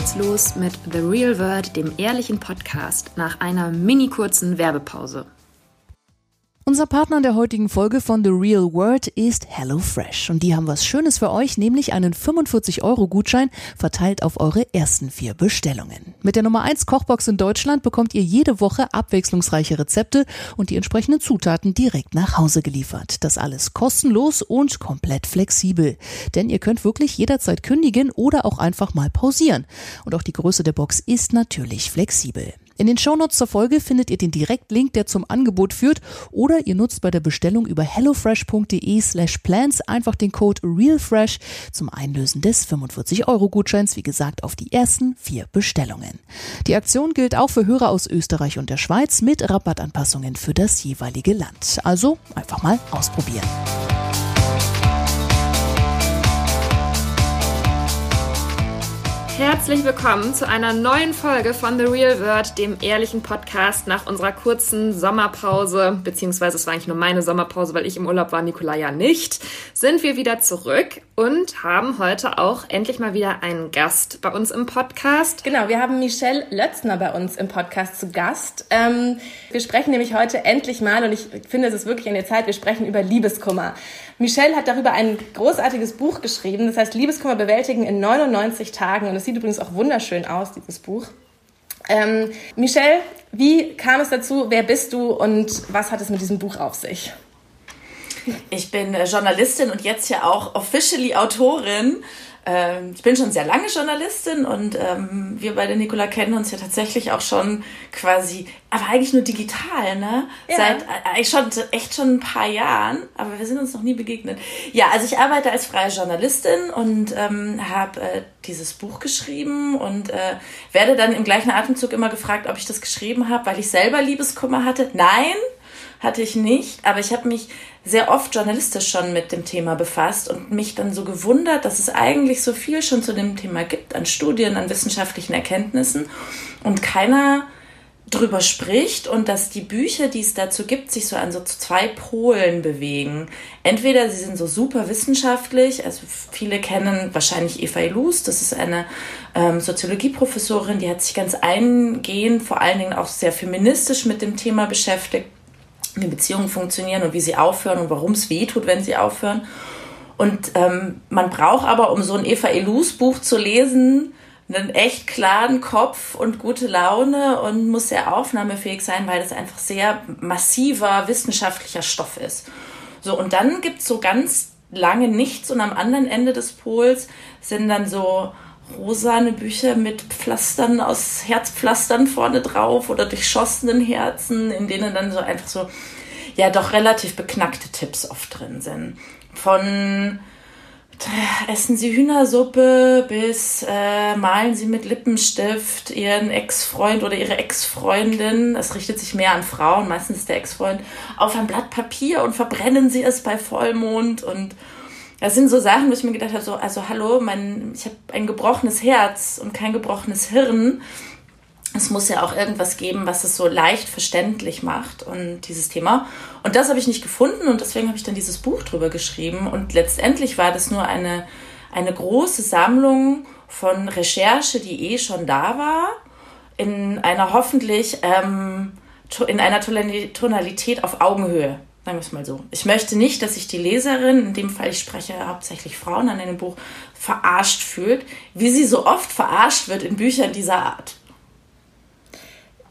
Geht's los mit The Real World, dem ehrlichen Podcast, nach einer mini kurzen Werbepause. Unser Partner in der heutigen Folge von The Real World ist HelloFresh. Und die haben was Schönes für euch, nämlich einen 45-Euro-Gutschein verteilt auf eure ersten vier Bestellungen. Mit der Nummer 1 Kochbox in Deutschland bekommt ihr jede Woche abwechslungsreiche Rezepte und die entsprechenden Zutaten direkt nach Hause geliefert. Das alles kostenlos und komplett flexibel. Denn ihr könnt wirklich jederzeit kündigen oder auch einfach mal pausieren. Und auch die Größe der Box ist natürlich flexibel. In den Shownotes zur Folge findet ihr den Direktlink, der zum Angebot führt, oder ihr nutzt bei der Bestellung über hellofresh.de slash plans einfach den Code REALFRESH zum Einlösen des 45-Euro-Gutscheins, wie gesagt, auf die ersten vier Bestellungen. Die Aktion gilt auch für Hörer aus Österreich und der Schweiz mit Rabattanpassungen für das jeweilige Land. Also einfach mal ausprobieren. Herzlich willkommen zu einer neuen Folge von The Real World, dem ehrlichen Podcast nach unserer kurzen Sommerpause, beziehungsweise es war eigentlich nur meine Sommerpause, weil ich im Urlaub war, Nicola ja nicht, sind wir wieder zurück und haben heute auch endlich mal wieder einen Gast bei uns im Podcast. Genau, wir haben Michelle Lötzner bei uns im Podcast zu Gast. Ähm, wir sprechen nämlich heute endlich mal, und ich finde, es ist wirklich an der Zeit, wir sprechen über Liebeskummer. Michelle hat darüber ein großartiges Buch geschrieben, das heißt Liebeskummer bewältigen in 99 Tagen. Und es sieht übrigens auch wunderschön aus, dieses Buch. Ähm, Michelle, wie kam es dazu? Wer bist du und was hat es mit diesem Buch auf sich? Ich bin äh, Journalistin und jetzt ja auch officially Autorin ähm, ich bin schon sehr lange Journalistin und ähm, wir beide, Nicola, kennen uns ja tatsächlich auch schon quasi, aber eigentlich nur digital, ne? Ja. Seit äh, eigentlich schon echt schon ein paar Jahren, aber wir sind uns noch nie begegnet. Ja, also ich arbeite als freie Journalistin und ähm, habe äh, dieses Buch geschrieben und äh, werde dann im gleichen Atemzug immer gefragt, ob ich das geschrieben habe, weil ich selber Liebeskummer hatte. Nein, hatte ich nicht, aber ich habe mich sehr oft journalistisch schon mit dem Thema befasst und mich dann so gewundert, dass es eigentlich so viel schon zu dem Thema gibt an Studien, an wissenschaftlichen Erkenntnissen und keiner drüber spricht und dass die Bücher, die es dazu gibt, sich so an so zwei Polen bewegen. Entweder sie sind so super wissenschaftlich, also viele kennen wahrscheinlich Eva Ilus, das ist eine ähm, Soziologieprofessorin, die hat sich ganz eingehend, vor allen Dingen auch sehr feministisch mit dem Thema beschäftigt wie Beziehungen funktionieren und wie sie aufhören und warum es weh tut, wenn sie aufhören. Und ähm, man braucht aber, um so ein Eva Elus Buch zu lesen, einen echt klaren Kopf und gute Laune und muss sehr aufnahmefähig sein, weil das einfach sehr massiver wissenschaftlicher Stoff ist. So, und dann gibt es so ganz lange nichts und am anderen Ende des Pols sind dann so rosane Bücher mit Pflastern aus Herzpflastern vorne drauf oder durchschossenen Herzen, in denen dann so einfach so, ja, doch relativ beknackte Tipps oft drin sind. Von äh, essen Sie Hühnersuppe bis äh, malen Sie mit Lippenstift Ihren Ex-Freund oder Ihre Ex-Freundin, es richtet sich mehr an Frauen, meistens der Ex-Freund, auf ein Blatt Papier und verbrennen Sie es bei Vollmond und das sind so Sachen, wo ich mir gedacht habe, so, also hallo, mein, ich habe ein gebrochenes Herz und kein gebrochenes Hirn. Es muss ja auch irgendwas geben, was es so leicht verständlich macht und dieses Thema. Und das habe ich nicht gefunden und deswegen habe ich dann dieses Buch drüber geschrieben. Und letztendlich war das nur eine, eine große Sammlung von Recherche, die eh schon da war, in einer hoffentlich ähm, in einer Tonalität auf Augenhöhe. Sagen wir es mal so. Ich möchte nicht, dass sich die Leserin, in dem Fall ich spreche hauptsächlich Frauen an einem Buch, verarscht fühlt, wie sie so oft verarscht wird in Büchern dieser Art.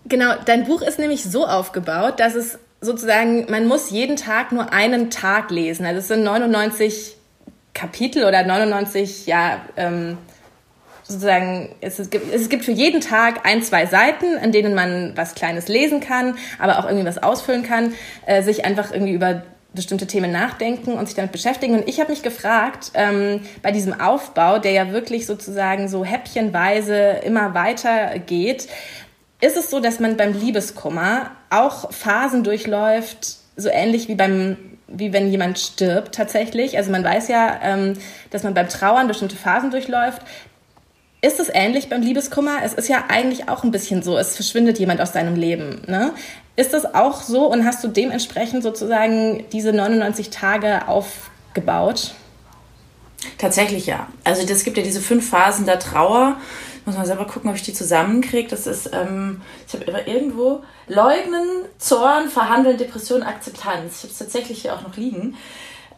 Genau, dein Buch ist nämlich so aufgebaut, dass es sozusagen, man muss jeden Tag nur einen Tag lesen. Also es sind 99 Kapitel oder 99, ja, ähm, sozusagen, es gibt, es gibt für jeden Tag ein, zwei Seiten, an denen man was Kleines lesen kann, aber auch irgendwie was ausfüllen kann, äh, sich einfach irgendwie über bestimmte Themen nachdenken und sich damit beschäftigen. Und ich habe mich gefragt, ähm, bei diesem Aufbau, der ja wirklich sozusagen so häppchenweise immer weiter geht, ist es so, dass man beim Liebeskummer auch Phasen durchläuft, so ähnlich wie beim wie wenn jemand stirbt tatsächlich. Also man weiß ja, ähm, dass man beim Trauern bestimmte Phasen durchläuft. Ist es ähnlich beim Liebeskummer? Es ist ja eigentlich auch ein bisschen so, es verschwindet jemand aus deinem Leben. Ne? Ist das auch so und hast du dementsprechend sozusagen diese 99 Tage aufgebaut? Tatsächlich ja. Also es gibt ja diese fünf Phasen der Trauer, muss man selber gucken, ob ich die zusammenkriege. Das ist, ähm, ich habe immer irgendwo Leugnen, Zorn, Verhandeln, Depression, Akzeptanz. Ich habe es tatsächlich hier auch noch liegen.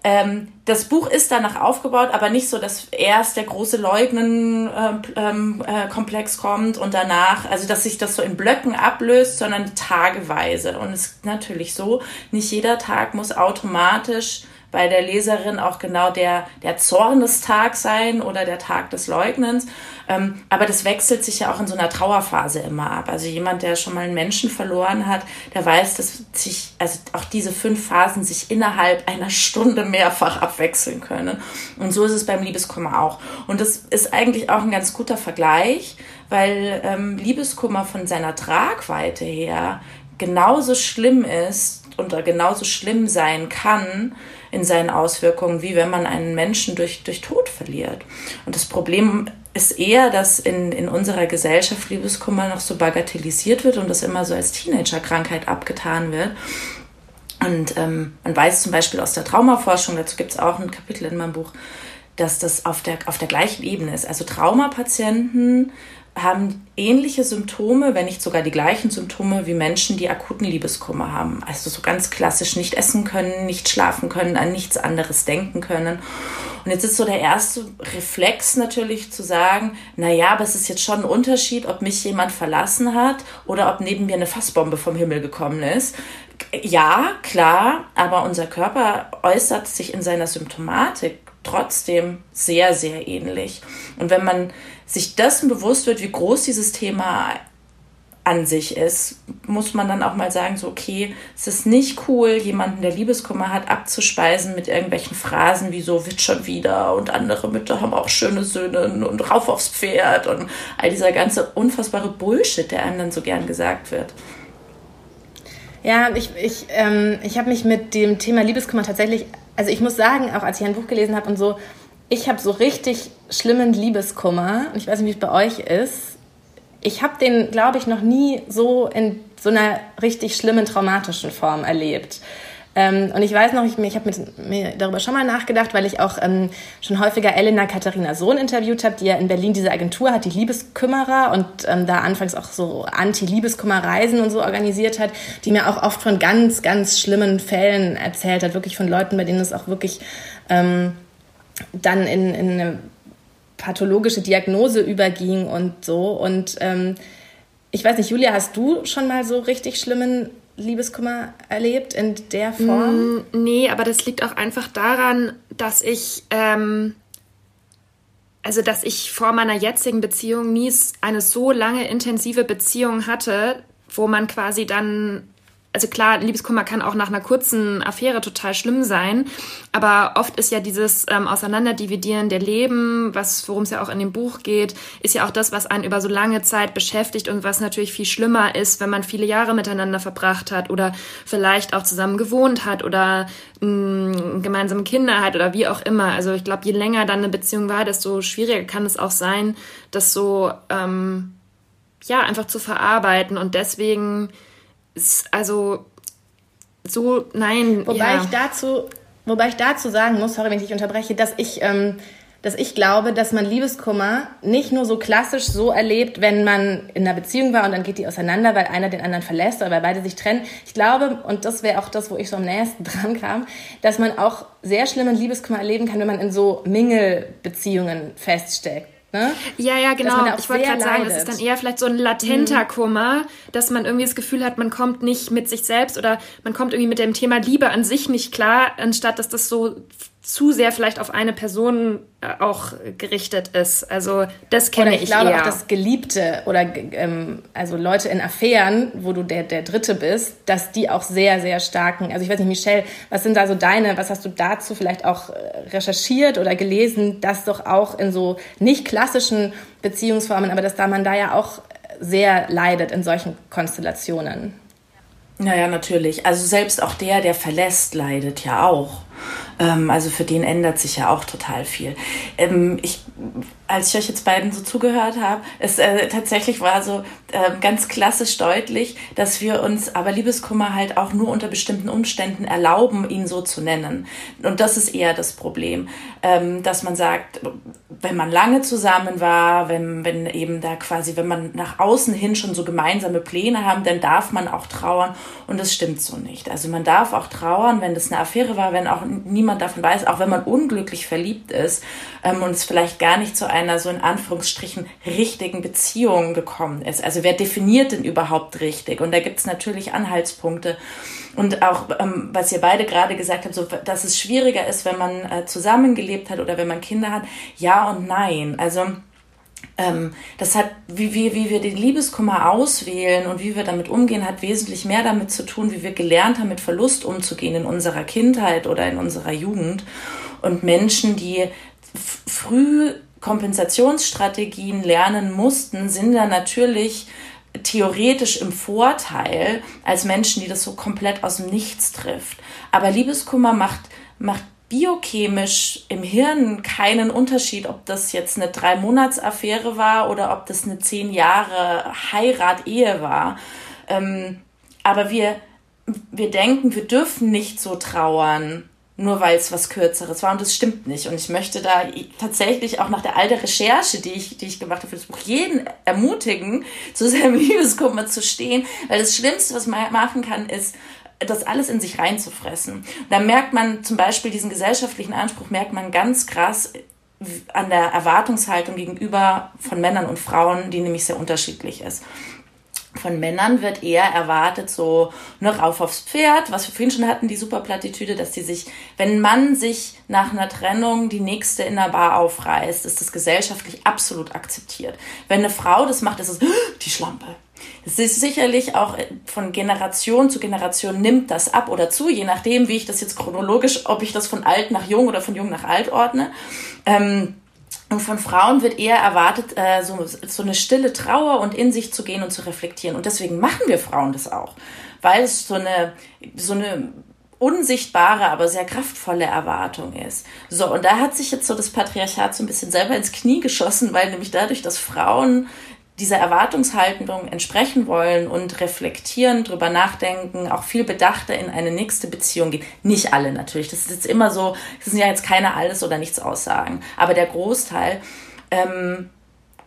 Ähm, das Buch ist danach aufgebaut, aber nicht so, dass erst der große Leugnen-Komplex ähm, äh, kommt und danach, also dass sich das so in Blöcken ablöst, sondern tageweise. Und es ist natürlich so, nicht jeder Tag muss automatisch bei der Leserin auch genau der, der Zornestag sein oder der Tag des Leugnens. Ähm, aber das wechselt sich ja auch in so einer Trauerphase immer ab. Also jemand, der schon mal einen Menschen verloren hat, der weiß, dass sich, also auch diese fünf Phasen sich innerhalb einer Stunde mehrfach abwechseln können. Und so ist es beim Liebeskummer auch. Und das ist eigentlich auch ein ganz guter Vergleich, weil ähm, Liebeskummer von seiner Tragweite her genauso schlimm ist und genauso schlimm sein kann, in seinen Auswirkungen, wie wenn man einen Menschen durch, durch Tod verliert. Und das Problem ist eher, dass in, in unserer Gesellschaft Liebeskummer noch so bagatellisiert wird und das immer so als Teenagerkrankheit abgetan wird. Und ähm, man weiß zum Beispiel aus der Traumaforschung, dazu gibt es auch ein Kapitel in meinem Buch, dass das auf der, auf der gleichen Ebene ist. Also Traumapatienten haben ähnliche Symptome, wenn nicht sogar die gleichen Symptome wie Menschen, die akuten Liebeskummer haben. Also so ganz klassisch nicht essen können, nicht schlafen können, an nichts anderes denken können. Und jetzt ist so der erste Reflex natürlich zu sagen, na ja, aber es ist jetzt schon ein Unterschied, ob mich jemand verlassen hat oder ob neben mir eine Fassbombe vom Himmel gekommen ist. Ja, klar, aber unser Körper äußert sich in seiner Symptomatik trotzdem sehr, sehr ähnlich. Und wenn man sich dessen bewusst wird, wie groß dieses Thema an sich ist, muss man dann auch mal sagen, so, okay, es ist nicht cool, jemanden, der Liebeskummer hat, abzuspeisen mit irgendwelchen Phrasen wie so, wird schon wieder und andere Mütter haben auch schöne Söhne und rauf aufs Pferd und all dieser ganze unfassbare Bullshit, der einem dann so gern gesagt wird. Ja, ich, ich, ähm, ich habe mich mit dem Thema Liebeskummer tatsächlich, also ich muss sagen, auch als ich ein Buch gelesen habe und so, ich habe so richtig schlimmen Liebeskummer. Ich weiß nicht, wie es bei euch ist. Ich habe den, glaube ich, noch nie so in so einer richtig schlimmen traumatischen Form erlebt. Ähm, und ich weiß noch, ich, ich habe mir darüber schon mal nachgedacht, weil ich auch ähm, schon häufiger Elena Katharina Sohn interviewt habe, die ja in Berlin diese Agentur hat, die Liebeskümmerer und ähm, da anfangs auch so Anti-Liebeskümmer-Reisen und so organisiert hat, die mir auch oft von ganz, ganz schlimmen Fällen erzählt hat, wirklich von Leuten, bei denen es auch wirklich ähm, dann in, in eine pathologische Diagnose überging und so. Und ähm, ich weiß nicht, Julia, hast du schon mal so richtig schlimmen Liebeskummer erlebt in der Form? Mm, nee, aber das liegt auch einfach daran, dass ich, ähm, also dass ich vor meiner jetzigen Beziehung nie eine so lange intensive Beziehung hatte, wo man quasi dann also klar, Liebeskummer kann auch nach einer kurzen Affäre total schlimm sein, aber oft ist ja dieses ähm, Auseinanderdividieren der Leben, was worum es ja auch in dem Buch geht, ist ja auch das, was einen über so lange Zeit beschäftigt und was natürlich viel schlimmer ist, wenn man viele Jahre miteinander verbracht hat oder vielleicht auch zusammen gewohnt hat oder mh, gemeinsame Kinder hat oder wie auch immer. Also ich glaube, je länger dann eine Beziehung war, desto schwieriger kann es auch sein, das so ähm, ja einfach zu verarbeiten und deswegen also so, nein. Wobei ja. ich dazu, wobei ich dazu sagen muss, sorry, wenn ich dich unterbreche, dass ich, ähm, dass ich glaube, dass man Liebeskummer nicht nur so klassisch so erlebt, wenn man in einer Beziehung war und dann geht die auseinander, weil einer den anderen verlässt oder weil beide sich trennen. Ich glaube, und das wäre auch das, wo ich so am nächsten dran kam, dass man auch sehr schlimmen Liebeskummer erleben kann, wenn man in so Mingelbeziehungen feststeckt. Ne? Ja, ja, genau. Ich wollte gerade sagen, es ist dann eher vielleicht so ein latenter mhm. Kummer, dass man irgendwie das Gefühl hat, man kommt nicht mit sich selbst oder man kommt irgendwie mit dem Thema Liebe an sich nicht klar, anstatt dass das so zu sehr vielleicht auf eine Person äh, auch gerichtet ist. Also das kenne ich, ich glaube eher. auch, dass Geliebte oder ähm, also Leute in Affären, wo du der, der Dritte bist, dass die auch sehr, sehr starken, also ich weiß nicht, Michelle, was sind da so deine, was hast du dazu vielleicht auch äh, recherchiert oder gelesen, dass doch auch in so nicht klassischen Beziehungsformen, aber dass da man da ja auch sehr leidet in solchen Konstellationen. Naja, natürlich. Also selbst auch der, der verlässt, leidet ja auch. Ähm, also für den ändert sich ja auch total viel. Ähm, ich als ich euch jetzt beiden so zugehört habe, es äh, tatsächlich war so äh, ganz klassisch deutlich, dass wir uns aber Liebeskummer halt auch nur unter bestimmten Umständen erlauben, ihn so zu nennen. Und das ist eher das Problem, ähm, dass man sagt, wenn man lange zusammen war, wenn, wenn eben da quasi, wenn man nach außen hin schon so gemeinsame Pläne haben, dann darf man auch trauern. Und das stimmt so nicht. Also man darf auch trauern, wenn das eine Affäre war, wenn auch niemand davon weiß, auch wenn man unglücklich verliebt ist ähm, und es vielleicht gar nicht zu einer so in Anführungsstrichen richtigen Beziehung gekommen ist. Also wer definiert denn überhaupt richtig? Und da gibt es natürlich Anhaltspunkte. Und auch, ähm, was ihr beide gerade gesagt habt, so, dass es schwieriger ist, wenn man äh, zusammengelebt hat oder wenn man Kinder hat. Ja und nein. Also ähm, das hat, wie, wie, wie wir den Liebeskummer auswählen und wie wir damit umgehen, hat wesentlich mehr damit zu tun, wie wir gelernt haben, mit Verlust umzugehen in unserer Kindheit oder in unserer Jugend. Und Menschen, die früh Kompensationsstrategien lernen mussten, sind dann natürlich theoretisch im Vorteil als Menschen, die das so komplett aus dem Nichts trifft. Aber Liebeskummer macht, macht biochemisch im Hirn keinen Unterschied, ob das jetzt eine Drei-Monats-Affäre war oder ob das eine zehn Jahre Heirat-Ehe war. Ähm, aber wir, wir denken, wir dürfen nicht so trauern nur weil es was Kürzeres war. Und das stimmt nicht. Und ich möchte da tatsächlich auch nach der alten Recherche, die ich, die ich gemacht habe für das Buch, jeden ermutigen, zu seinem Liebeskummer zu stehen. Weil das Schlimmste, was man machen kann, ist, das alles in sich reinzufressen. Da merkt man zum Beispiel diesen gesellschaftlichen Anspruch, merkt man ganz krass an der Erwartungshaltung gegenüber von Männern und Frauen, die nämlich sehr unterschiedlich ist von Männern wird eher erwartet, so ne, rauf aufs Pferd, was wir vorhin schon hatten, die Superplattitüde, dass die sich, wenn ein Mann sich nach einer Trennung die nächste in der Bar aufreißt, ist das gesellschaftlich absolut akzeptiert. Wenn eine Frau das macht, ist es die Schlampe. Es ist sicherlich auch von Generation zu Generation nimmt das ab oder zu, je nachdem, wie ich das jetzt chronologisch, ob ich das von alt nach jung oder von jung nach alt ordne. Ähm, und von Frauen wird eher erwartet, äh, so, so eine stille Trauer und in sich zu gehen und zu reflektieren. Und deswegen machen wir Frauen das auch, weil es so eine, so eine unsichtbare, aber sehr kraftvolle Erwartung ist. So, und da hat sich jetzt so das Patriarchat so ein bisschen selber ins Knie geschossen, weil nämlich dadurch, dass Frauen dieser Erwartungshaltung entsprechen wollen und reflektieren, drüber nachdenken, auch viel bedachter in eine nächste Beziehung gehen. Nicht alle natürlich. Das ist jetzt immer so, das sind ja jetzt keine alles oder nichts Aussagen. Aber der Großteil ähm,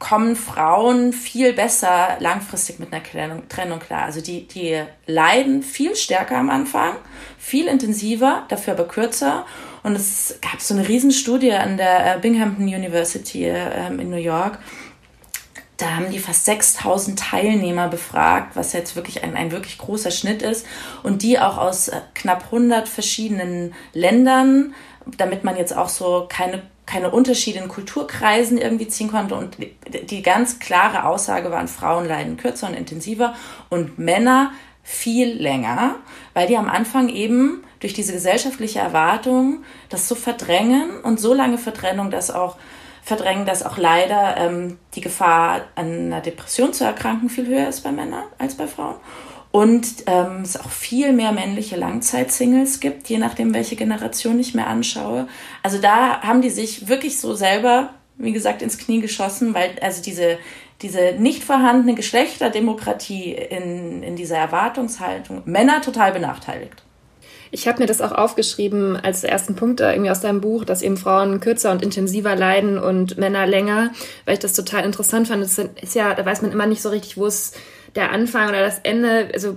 kommen Frauen viel besser langfristig mit einer Trennung klar. Also die, die leiden viel stärker am Anfang, viel intensiver, dafür aber kürzer. Und es gab so eine Riesenstudie an der äh, Binghamton University ähm, in New York, da haben die fast 6000 Teilnehmer befragt, was jetzt wirklich ein, ein wirklich großer Schnitt ist. Und die auch aus äh, knapp 100 verschiedenen Ländern, damit man jetzt auch so keine, keine Unterschiede in Kulturkreisen irgendwie ziehen konnte. Und die ganz klare Aussage waren, Frauen leiden kürzer und intensiver und Männer viel länger, weil die am Anfang eben durch diese gesellschaftliche Erwartung das so verdrängen und so lange Vertrennung, dass auch verdrängen, dass auch leider ähm, die Gefahr, an einer Depression zu erkranken, viel höher ist bei Männern als bei Frauen. Und ähm, es auch viel mehr männliche Langzeitsingles gibt, je nachdem, welche Generation ich mir anschaue. Also da haben die sich wirklich so selber, wie gesagt, ins Knie geschossen, weil also diese, diese nicht vorhandene Geschlechterdemokratie in, in dieser Erwartungshaltung Männer total benachteiligt. Ich habe mir das auch aufgeschrieben als ersten Punkt irgendwie aus deinem Buch, dass eben Frauen kürzer und intensiver leiden und Männer länger, weil ich das total interessant fand. Das ist ja, da weiß man immer nicht so richtig, wo es der Anfang oder das Ende, also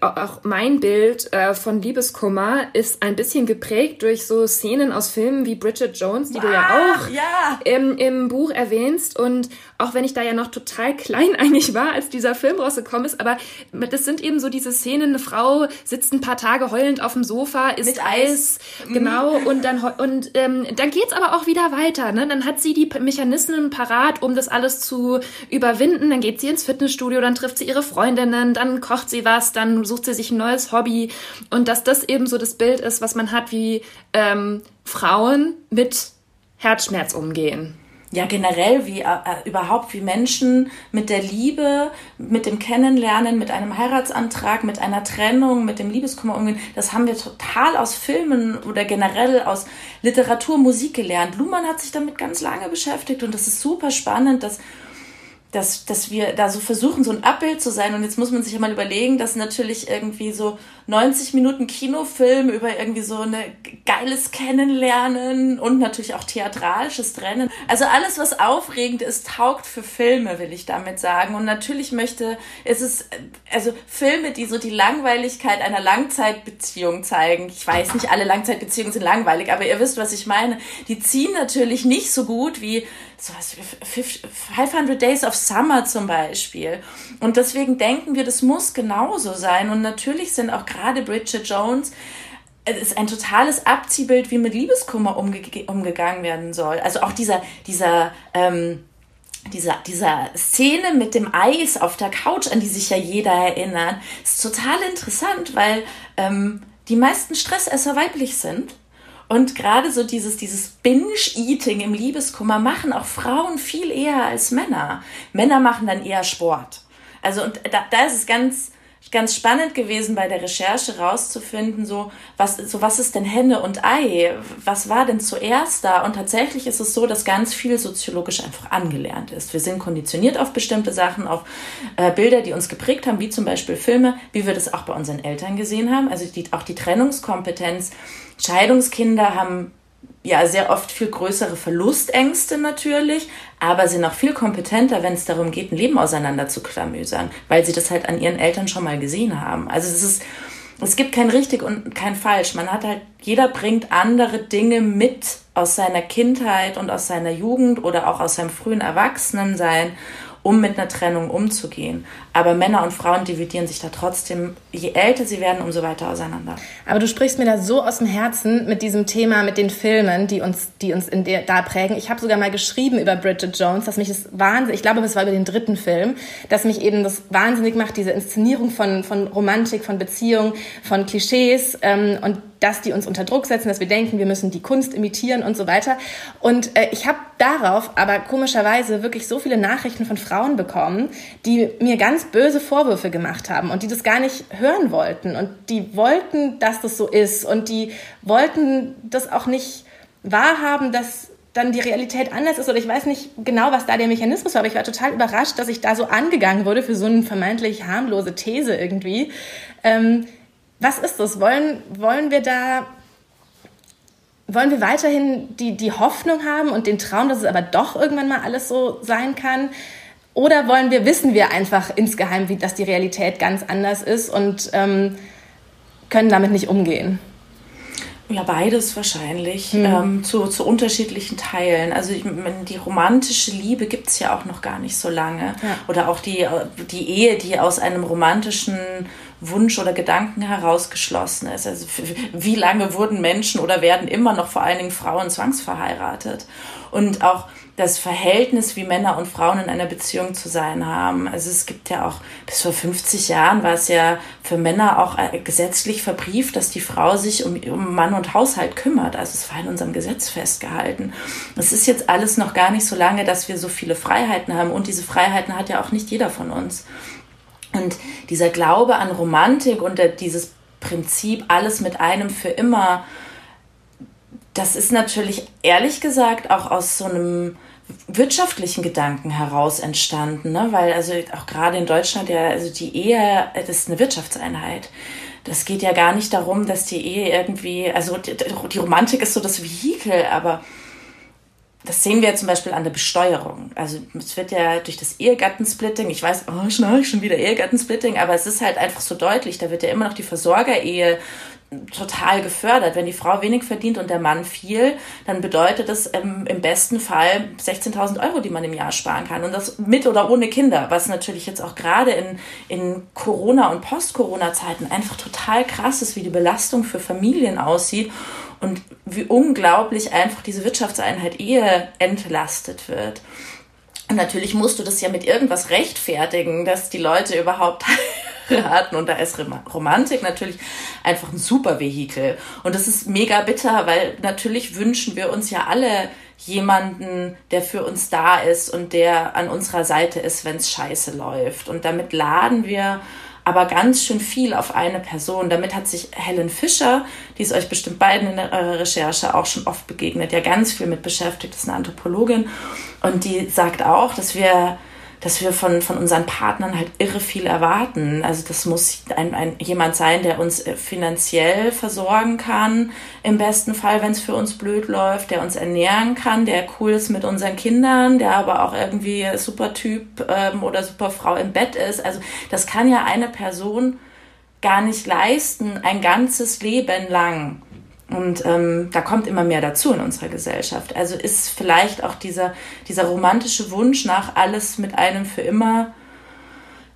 auch mein Bild äh, von Liebeskummer ist ein bisschen geprägt durch so Szenen aus Filmen wie Bridget Jones, die ah, du ja ah, auch ja. Im, im Buch erwähnst. Und auch wenn ich da ja noch total klein eigentlich war, als dieser Film rausgekommen ist, aber das sind eben so diese Szenen, eine Frau sitzt ein paar Tage heulend auf dem Sofa, isst Mit Eis, Eis mhm. genau, und dann und ähm, dann geht's aber auch wieder weiter. Ne? Dann hat sie die Mechanismen parat, um das alles zu überwinden. Dann geht sie ins Fitnessstudio, dann trifft sie ihre Freundinnen, dann kocht sie was, dann sucht sie sich ein neues Hobby. Und dass das eben so das Bild ist, was man hat, wie ähm, Frauen mit Herzschmerz umgehen. ja generell wie äh, äh, überhaupt wie Menschen mit der Liebe, mit dem Kennenlernen, mit einem Heiratsantrag, mit einer Trennung, mit dem Liebeskummer umgehen, das haben wir total aus Filmen oder generell aus Literatur, Musik gelernt. Luhmann hat sich damit ganz lange beschäftigt und das ist super spannend, dass dass, dass wir da so versuchen, so ein Abbild zu sein. Und jetzt muss man sich ja mal überlegen, dass natürlich irgendwie so 90 Minuten Kinofilm über irgendwie so ein geiles Kennenlernen und natürlich auch theatralisches Trennen. Also alles, was aufregend ist, taugt für Filme, will ich damit sagen. Und natürlich möchte, ist es, also Filme, die so die Langweiligkeit einer Langzeitbeziehung zeigen. Ich weiß nicht, alle Langzeitbeziehungen sind langweilig, aber ihr wisst, was ich meine. Die ziehen natürlich nicht so gut wie so was 500 Days of Summer zum Beispiel. Und deswegen denken wir, das muss genauso sein. Und natürlich sind auch gerade Bridget Jones es ist ein totales Abziehbild, wie mit Liebeskummer umge umgegangen werden soll. Also auch dieser, dieser, ähm, dieser, dieser Szene mit dem Eis auf der Couch, an die sich ja jeder erinnert, ist total interessant, weil ähm, die meisten Stressesser weiblich sind und gerade so dieses, dieses Binge-Eating im Liebeskummer machen auch Frauen viel eher als Männer. Männer machen dann eher Sport. Also, und da, da ist es ganz, ganz spannend gewesen bei der Recherche rauszufinden, so was, so was ist denn Henne und Ei? Was war denn zuerst da? Und tatsächlich ist es so, dass ganz viel soziologisch einfach angelernt ist. Wir sind konditioniert auf bestimmte Sachen, auf äh, Bilder, die uns geprägt haben, wie zum Beispiel Filme, wie wir das auch bei unseren Eltern gesehen haben. Also die, auch die Trennungskompetenz Scheidungskinder haben ja sehr oft viel größere Verlustängste natürlich, aber sind auch viel kompetenter, wenn es darum geht, ein Leben auseinander zu klamüsern, weil sie das halt an ihren Eltern schon mal gesehen haben. Also es ist, es gibt kein richtig und kein falsch. Man hat halt, jeder bringt andere Dinge mit aus seiner Kindheit und aus seiner Jugend oder auch aus seinem frühen Erwachsenensein um mit einer Trennung umzugehen. Aber Männer und Frauen dividieren sich da trotzdem, je älter sie werden, umso weiter auseinander. Aber du sprichst mir da so aus dem Herzen mit diesem Thema, mit den Filmen, die uns, die uns in der, da prägen. Ich habe sogar mal geschrieben über Bridget Jones, dass mich das wahnsinnig, ich glaube, es war über den dritten Film, dass mich eben das wahnsinnig macht, diese Inszenierung von, von Romantik, von Beziehung, von Klischees ähm, und dass die uns unter Druck setzen, dass wir denken, wir müssen die Kunst imitieren und so weiter. Und äh, ich habe darauf aber komischerweise wirklich so viele Nachrichten von Frauen bekommen, die mir ganz böse Vorwürfe gemacht haben und die das gar nicht hören wollten und die wollten, dass das so ist und die wollten das auch nicht wahrhaben, dass dann die Realität anders ist oder ich weiß nicht genau, was da der Mechanismus war, aber ich war total überrascht, dass ich da so angegangen wurde für so eine vermeintlich harmlose These irgendwie. Ähm, was ist das? Wollen, wollen wir da, wollen wir weiterhin die, die Hoffnung haben und den Traum, dass es aber doch irgendwann mal alles so sein kann? Oder wollen wir, wissen wir einfach insgeheim, wie, dass die Realität ganz anders ist und ähm, können damit nicht umgehen? Ja, beides wahrscheinlich, mhm. ähm, zu, zu unterschiedlichen Teilen. Also ich, die romantische Liebe gibt es ja auch noch gar nicht so lange. Ja. Oder auch die, die Ehe, die aus einem romantischen Wunsch oder Gedanken herausgeschlossen ist. Also wie lange wurden Menschen oder werden immer noch vor allen Dingen Frauen zwangsverheiratet? Und auch das Verhältnis, wie Männer und Frauen in einer Beziehung zu sein haben. Also es gibt ja auch, bis vor 50 Jahren war es ja für Männer auch äh, gesetzlich verbrieft, dass die Frau sich um, um Mann und Haushalt kümmert. Also es war in unserem Gesetz festgehalten. Es ist jetzt alles noch gar nicht so lange, dass wir so viele Freiheiten haben. Und diese Freiheiten hat ja auch nicht jeder von uns. Und dieser Glaube an Romantik und dieses Prinzip, alles mit einem für immer, das ist natürlich ehrlich gesagt auch aus so einem wirtschaftlichen Gedanken heraus entstanden, ne? weil also auch gerade in Deutschland ja, also die Ehe, das ist eine Wirtschaftseinheit. Das geht ja gar nicht darum, dass die Ehe irgendwie, also die, die Romantik ist so das Vehikel, aber das sehen wir zum Beispiel an der Besteuerung. Also es wird ja durch das Ehegattensplitting, ich weiß, oh, schnarch, schon wieder Ehegattensplitting, aber es ist halt einfach so deutlich, da wird ja immer noch die Versorgerehe total gefördert. Wenn die Frau wenig verdient und der Mann viel, dann bedeutet das ähm, im besten Fall 16.000 Euro, die man im Jahr sparen kann. Und das mit oder ohne Kinder, was natürlich jetzt auch gerade in, in Corona- und Post-Corona-Zeiten einfach total krass ist, wie die Belastung für Familien aussieht und wie unglaublich einfach diese Wirtschaftseinheit Ehe entlastet wird. Und natürlich musst du das ja mit irgendwas rechtfertigen, dass die Leute überhaupt heiraten. Und da ist Romantik natürlich einfach ein super Vehikel. Und das ist mega bitter, weil natürlich wünschen wir uns ja alle jemanden, der für uns da ist und der an unserer Seite ist, wenn es scheiße läuft. Und damit laden wir aber ganz schön viel auf eine Person. Damit hat sich Helen Fischer, die ist euch bestimmt beiden in eurer Recherche auch schon oft begegnet, ja ganz viel mit beschäftigt, ist eine Anthropologin und die sagt auch, dass wir dass wir von, von unseren Partnern halt irre viel erwarten. Also das muss ein, ein, jemand sein, der uns äh, finanziell versorgen kann, im besten Fall, wenn es für uns blöd läuft, der uns ernähren kann, der cool ist mit unseren Kindern, der aber auch irgendwie super Typ ähm, oder super Frau im Bett ist. Also das kann ja eine Person gar nicht leisten, ein ganzes Leben lang. Und ähm, da kommt immer mehr dazu in unserer Gesellschaft. Also ist vielleicht auch dieser, dieser romantische Wunsch nach alles mit einem für immer,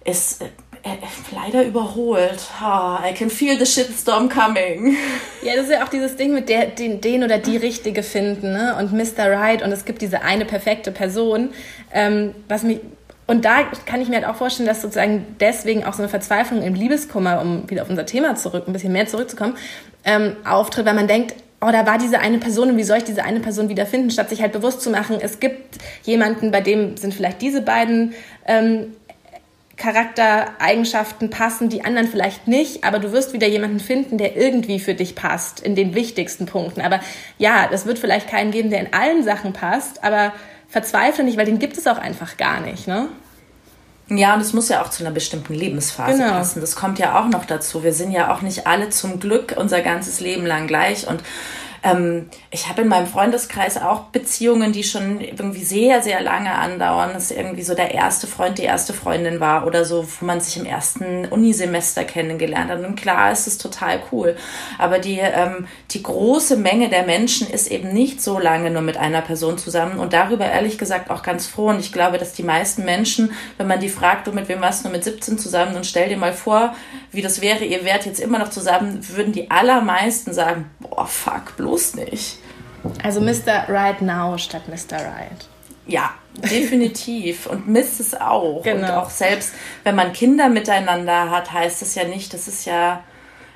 ist äh, äh, leider überholt. Oh, I can feel the shitstorm coming. Ja, das ist ja auch dieses Ding mit der, den, den oder die Richtige finden ne? und Mr. Right und es gibt diese eine perfekte Person, ähm, was mich und da kann ich mir halt auch vorstellen, dass sozusagen deswegen auch so eine Verzweiflung im Liebeskummer, um wieder auf unser Thema zurück, ein bisschen mehr zurückzukommen, ähm, auftritt, weil man denkt, oh, da war diese eine Person und wie soll ich diese eine Person wiederfinden, statt sich halt bewusst zu machen, es gibt jemanden, bei dem sind vielleicht diese beiden ähm, Charaktereigenschaften passen, die anderen vielleicht nicht, aber du wirst wieder jemanden finden, der irgendwie für dich passt, in den wichtigsten Punkten. Aber ja, das wird vielleicht keinen geben, der in allen Sachen passt, aber verzweifle nicht, weil den gibt es auch einfach gar nicht, ne? Ja, und es muss ja auch zu einer bestimmten Lebensphase genau. passen. Das kommt ja auch noch dazu. Wir sind ja auch nicht alle zum Glück unser ganzes Leben lang gleich und ähm, ich habe in meinem Freundeskreis auch Beziehungen, die schon irgendwie sehr, sehr lange andauern. Dass irgendwie so der erste Freund die erste Freundin war oder so, wo man sich im ersten Unisemester kennengelernt hat. Und klar ist es total cool. Aber die, ähm, die große Menge der Menschen ist eben nicht so lange nur mit einer Person zusammen und darüber ehrlich gesagt auch ganz froh. Und ich glaube, dass die meisten Menschen, wenn man die fragt, du mit wem warst du mit 17 zusammen und stell dir mal vor, wie das wäre, ihr wärt jetzt immer noch zusammen, würden die allermeisten sagen, boah, fuck, bloß bloß nicht. Also Mr. Right Now statt Mr. Right. Ja, definitiv. Und Miss es auch. Genau. Und auch selbst, wenn man Kinder miteinander hat, heißt es ja nicht, das ist ja,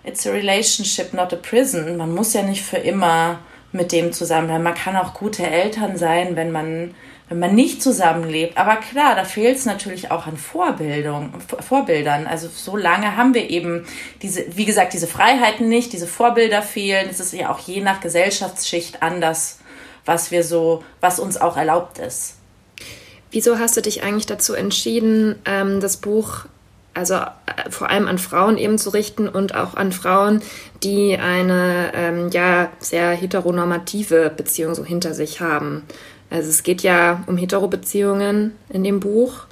it's a relationship, not a prison. Man muss ja nicht für immer mit dem zusammen bleiben. Man kann auch gute Eltern sein, wenn man wenn man nicht zusammenlebt. Aber klar, da fehlt es natürlich auch an Vorbildung, Vorbildern. Also so lange haben wir eben diese, wie gesagt, diese Freiheiten nicht, diese Vorbilder fehlen. Es ist ja auch je nach Gesellschaftsschicht anders, was wir so, was uns auch erlaubt ist. Wieso hast du dich eigentlich dazu entschieden, ähm, das Buch also äh, vor allem an Frauen eben zu richten und auch an Frauen, die eine ähm, ja sehr heteronormative Beziehung so hinter sich haben. Also es geht ja um Hetero-Beziehungen in dem Buch.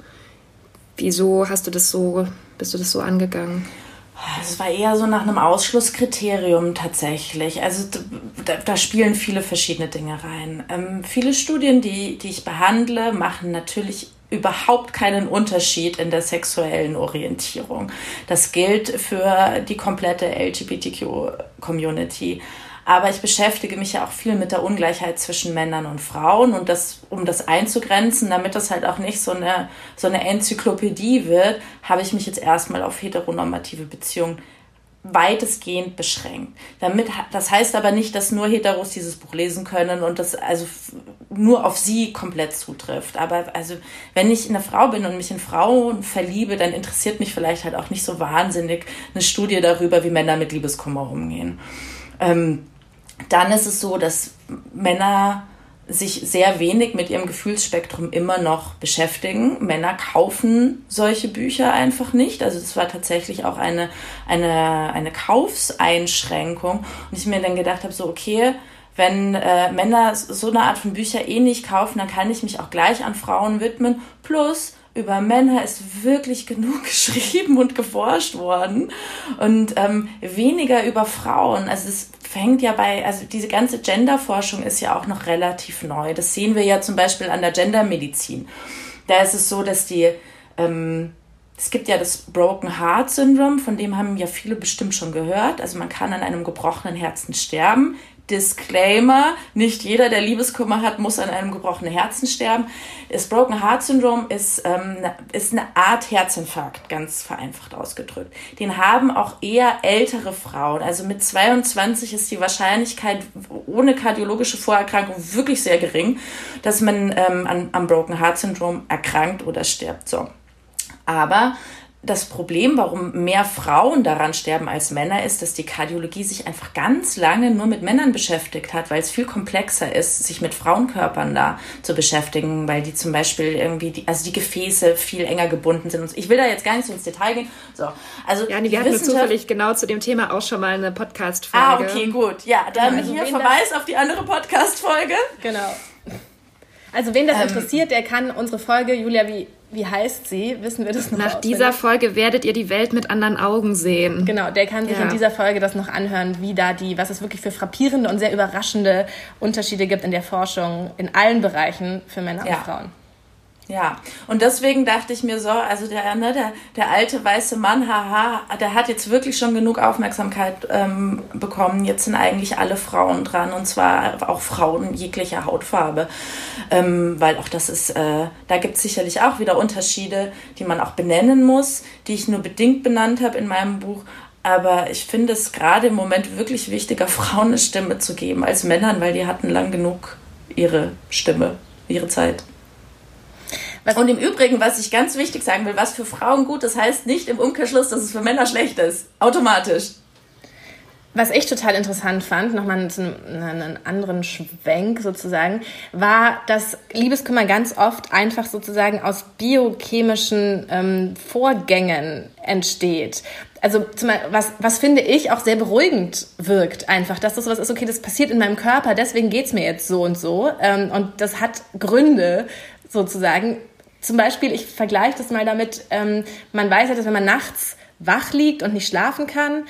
Wieso hast du das so, bist du das so angegangen? Es war eher so nach einem Ausschlusskriterium tatsächlich. Also da, da spielen viele verschiedene Dinge rein. Ähm, viele Studien, die, die ich behandle, machen natürlich überhaupt keinen Unterschied in der sexuellen Orientierung. Das gilt für die komplette LGBTQ-Community. Aber ich beschäftige mich ja auch viel mit der Ungleichheit zwischen Männern und Frauen und das, um das einzugrenzen, damit das halt auch nicht so eine, so eine Enzyklopädie wird, habe ich mich jetzt erstmal auf heteronormative Beziehungen weitestgehend beschränkt. Damit, das heißt aber nicht, dass nur Heteros dieses Buch lesen können und das also nur auf sie komplett zutrifft. Aber also, wenn ich eine Frau bin und mich in Frauen verliebe, dann interessiert mich vielleicht halt auch nicht so wahnsinnig eine Studie darüber, wie Männer mit Liebeskummer umgehen. Ähm, dann ist es so, dass Männer sich sehr wenig mit ihrem Gefühlsspektrum immer noch beschäftigen. Männer kaufen solche Bücher einfach nicht. Also das war tatsächlich auch eine, eine, eine Kaufseinschränkung. Und ich mir dann gedacht habe, so, okay, wenn äh, Männer so eine Art von Bücher eh nicht kaufen, dann kann ich mich auch gleich an Frauen widmen. Plus, über Männer ist wirklich genug geschrieben und geforscht worden und ähm, weniger über Frauen. Also es fängt ja bei, also diese ganze Genderforschung ist ja auch noch relativ neu. Das sehen wir ja zum Beispiel an der Gendermedizin. Da ist es so, dass die, ähm, es gibt ja das Broken Heart Syndrome, von dem haben ja viele bestimmt schon gehört. Also man kann an einem gebrochenen Herzen sterben Disclaimer, nicht jeder, der Liebeskummer hat, muss an einem gebrochenen Herzen sterben. Das Broken Heart Syndrome ist, ähm, ist eine Art Herzinfarkt, ganz vereinfacht ausgedrückt. Den haben auch eher ältere Frauen. Also mit 22 ist die Wahrscheinlichkeit ohne kardiologische Vorerkrankung wirklich sehr gering, dass man ähm, am Broken Heart Syndrome erkrankt oder stirbt. So. Aber das Problem, warum mehr Frauen daran sterben als Männer, ist, dass die Kardiologie sich einfach ganz lange nur mit Männern beschäftigt hat, weil es viel komplexer ist, sich mit Frauenkörpern da zu beschäftigen, weil die zum Beispiel irgendwie, die, also die Gefäße viel enger gebunden sind. Ich will da jetzt gar nicht so ins Detail gehen. So, also ja, nee, wir hatten zufällig genau zu dem Thema auch schon mal eine Podcast-Folge. Ah, okay, gut. Ja, dann also hier Verweis auf die andere Podcast-Folge. Genau. Also wen das ähm, interessiert, der kann unsere Folge, Julia, wie wie heißt sie? Wissen wir das noch? Nach dieser Folge werdet ihr die Welt mit anderen Augen sehen. Genau, der kann sich ja. in dieser Folge das noch anhören, wie da die, was es wirklich für frappierende und sehr überraschende Unterschiede gibt in der Forschung in allen Bereichen für Männer ja. und Frauen. Ja, und deswegen dachte ich mir so, also der, ne, der, der alte weiße Mann, haha, der hat jetzt wirklich schon genug Aufmerksamkeit ähm, bekommen. Jetzt sind eigentlich alle Frauen dran und zwar auch Frauen jeglicher Hautfarbe. Ähm, weil auch das ist, äh, da gibt es sicherlich auch wieder Unterschiede, die man auch benennen muss, die ich nur bedingt benannt habe in meinem Buch. Aber ich finde es gerade im Moment wirklich wichtiger, Frauen eine Stimme zu geben als Männern, weil die hatten lang genug ihre Stimme, ihre Zeit. Was und im Übrigen, was ich ganz wichtig sagen will, was für Frauen gut ist, heißt nicht im Umkehrschluss, dass es für Männer schlecht ist. Automatisch. Was ich total interessant fand, nochmal einen anderen Schwenk sozusagen, war, dass Liebeskummer ganz oft einfach sozusagen aus biochemischen ähm, Vorgängen entsteht. Also was, was finde ich auch sehr beruhigend wirkt einfach, dass das was ist, okay, das passiert in meinem Körper, deswegen geht's mir jetzt so und so. Ähm, und das hat Gründe sozusagen, zum Beispiel, ich vergleiche das mal damit, ähm, man weiß ja, dass wenn man nachts wach liegt und nicht schlafen kann,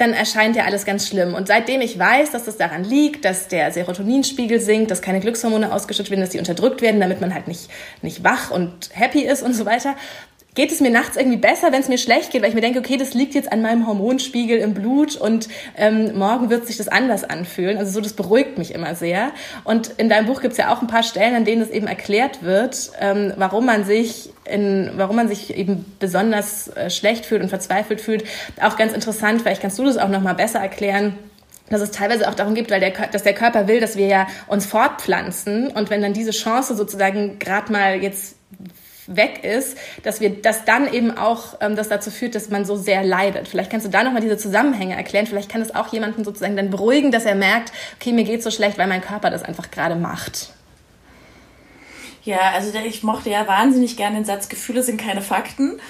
dann erscheint ja alles ganz schlimm. Und seitdem ich weiß, dass das daran liegt, dass der Serotoninspiegel sinkt, dass keine Glückshormone ausgeschüttet werden, dass die unterdrückt werden, damit man halt nicht, nicht wach und happy ist und so weiter, geht es mir nachts irgendwie besser, wenn es mir schlecht geht, weil ich mir denke, okay, das liegt jetzt an meinem Hormonspiegel im Blut und ähm, morgen wird sich das anders anfühlen. Also so, das beruhigt mich immer sehr. Und in deinem Buch gibt es ja auch ein paar Stellen, an denen es eben erklärt wird, ähm, warum man sich in, warum man sich eben besonders äh, schlecht fühlt und verzweifelt fühlt. Auch ganz interessant, vielleicht kannst du das auch noch mal besser erklären dass es teilweise auch darum geht, weil der, dass der Körper will, dass wir ja uns fortpflanzen und wenn dann diese Chance sozusagen gerade mal jetzt weg ist, dass wir das dann eben auch ähm, das dazu führt, dass man so sehr leidet. Vielleicht kannst du da nochmal diese Zusammenhänge erklären. Vielleicht kann es auch jemanden sozusagen dann beruhigen, dass er merkt, okay, mir geht so schlecht, weil mein Körper das einfach gerade macht. Ja, also ich mochte ja wahnsinnig gerne den Satz, Gefühle sind keine Fakten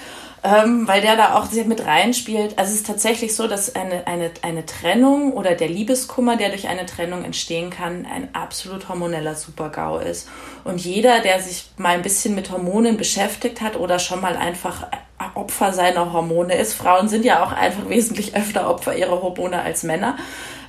ähm, weil der da auch sehr mit reinspielt. Also es ist tatsächlich so, dass eine, eine, eine Trennung oder der Liebeskummer, der durch eine Trennung entstehen kann, ein absolut hormoneller Supergau ist. Und jeder, der sich mal ein bisschen mit Hormonen beschäftigt hat oder schon mal einfach Opfer seiner Hormone ist, Frauen sind ja auch einfach wesentlich öfter Opfer ihrer Hormone als Männer,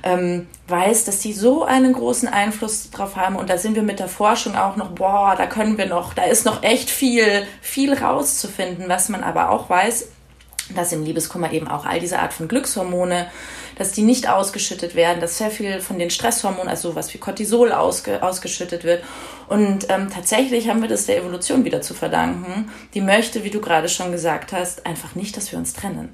ähm, weiß, dass die so einen großen Einfluss drauf haben. Und da sind wir mit der Forschung auch noch, boah, da können wir noch, da ist noch echt viel, viel rauszufinden. Was man aber auch weiß, dass im Liebeskummer eben auch all diese Art von Glückshormone, dass die nicht ausgeschüttet werden, dass sehr viel von den Stresshormonen, also sowas wie Cortisol ausge, ausgeschüttet wird. Und ähm, tatsächlich haben wir das der Evolution wieder zu verdanken. Die möchte, wie du gerade schon gesagt hast, einfach nicht, dass wir uns trennen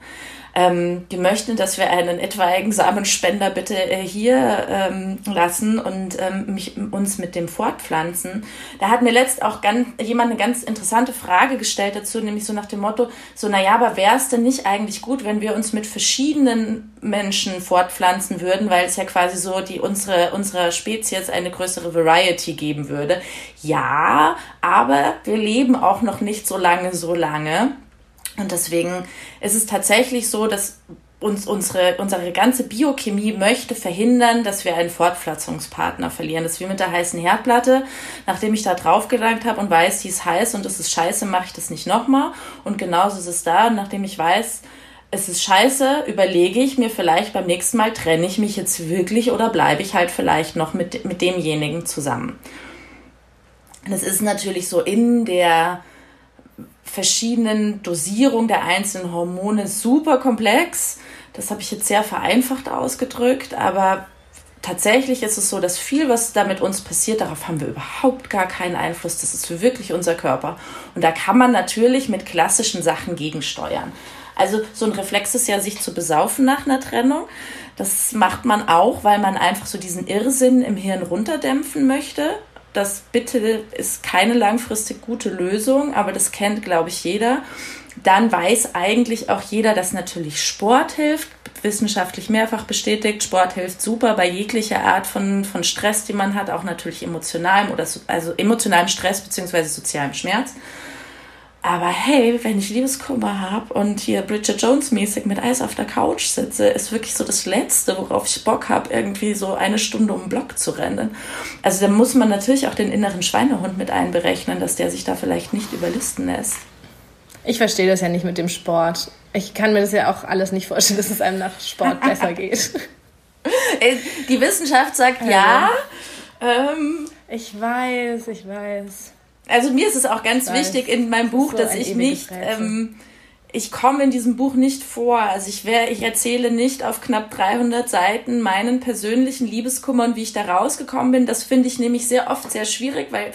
ähm, die möchten, dass wir einen etwaigen Samenspender bitte äh, hier ähm, lassen und ähm, mich, uns mit dem fortpflanzen. Da hat mir letzt auch ganz, jemand eine ganz interessante Frage gestellt dazu, nämlich so nach dem Motto, so, naja, aber wäre es denn nicht eigentlich gut, wenn wir uns mit verschiedenen Menschen fortpflanzen würden, weil es ja quasi so die unsere, unserer Spezies eine größere Variety geben würde. Ja, aber wir leben auch noch nicht so lange, so lange. Und deswegen ist es tatsächlich so, dass uns unsere, unsere ganze Biochemie möchte verhindern, dass wir einen Fortpflanzungspartner verlieren. Das ist wie mit der heißen Herdplatte. Nachdem ich da drauf gelangt habe und weiß, die ist heiß und das ist scheiße, mache ich das nicht nochmal. Und genauso ist es da. nachdem ich weiß, es ist scheiße, überlege ich mir vielleicht beim nächsten Mal, trenne ich mich jetzt wirklich oder bleibe ich halt vielleicht noch mit, mit demjenigen zusammen. Das ist natürlich so in der verschiedenen Dosierung der einzelnen Hormone super komplex. Das habe ich jetzt sehr vereinfacht ausgedrückt, aber tatsächlich ist es so, dass viel, was da mit uns passiert, darauf haben wir überhaupt gar keinen Einfluss. Das ist wirklich unser Körper. Und da kann man natürlich mit klassischen Sachen gegensteuern. Also so ein Reflex ist ja, sich zu besaufen nach einer Trennung. Das macht man auch, weil man einfach so diesen Irrsinn im Hirn runterdämpfen möchte. Das bitte ist keine langfristig gute Lösung, aber das kennt, glaube ich, jeder. Dann weiß eigentlich auch jeder, dass natürlich Sport hilft, wissenschaftlich mehrfach bestätigt. Sport hilft super bei jeglicher Art von, von Stress, die man hat, auch natürlich emotionalem oder also emotionalem Stress bzw. sozialem Schmerz. Aber hey, wenn ich Liebeskummer habe und hier Bridget Jones mäßig mit Eis auf der Couch sitze, ist wirklich so das Letzte, worauf ich Bock habe, irgendwie so eine Stunde um den Block zu rennen. Also da muss man natürlich auch den inneren Schweinehund mit einberechnen, dass der sich da vielleicht nicht überlisten lässt. Ich verstehe das ja nicht mit dem Sport. Ich kann mir das ja auch alles nicht vorstellen, dass es einem nach Sport besser geht. Äh, die Wissenschaft sagt also, ja. Ähm, ich weiß, ich weiß. Also mir ist es auch ganz wichtig in meinem Buch, so dass ich nicht, ähm, ich komme in diesem Buch nicht vor. Also ich wäre, ich erzähle nicht auf knapp 300 Seiten meinen persönlichen Liebeskummer und wie ich da rausgekommen bin. Das finde ich nämlich sehr oft sehr schwierig, weil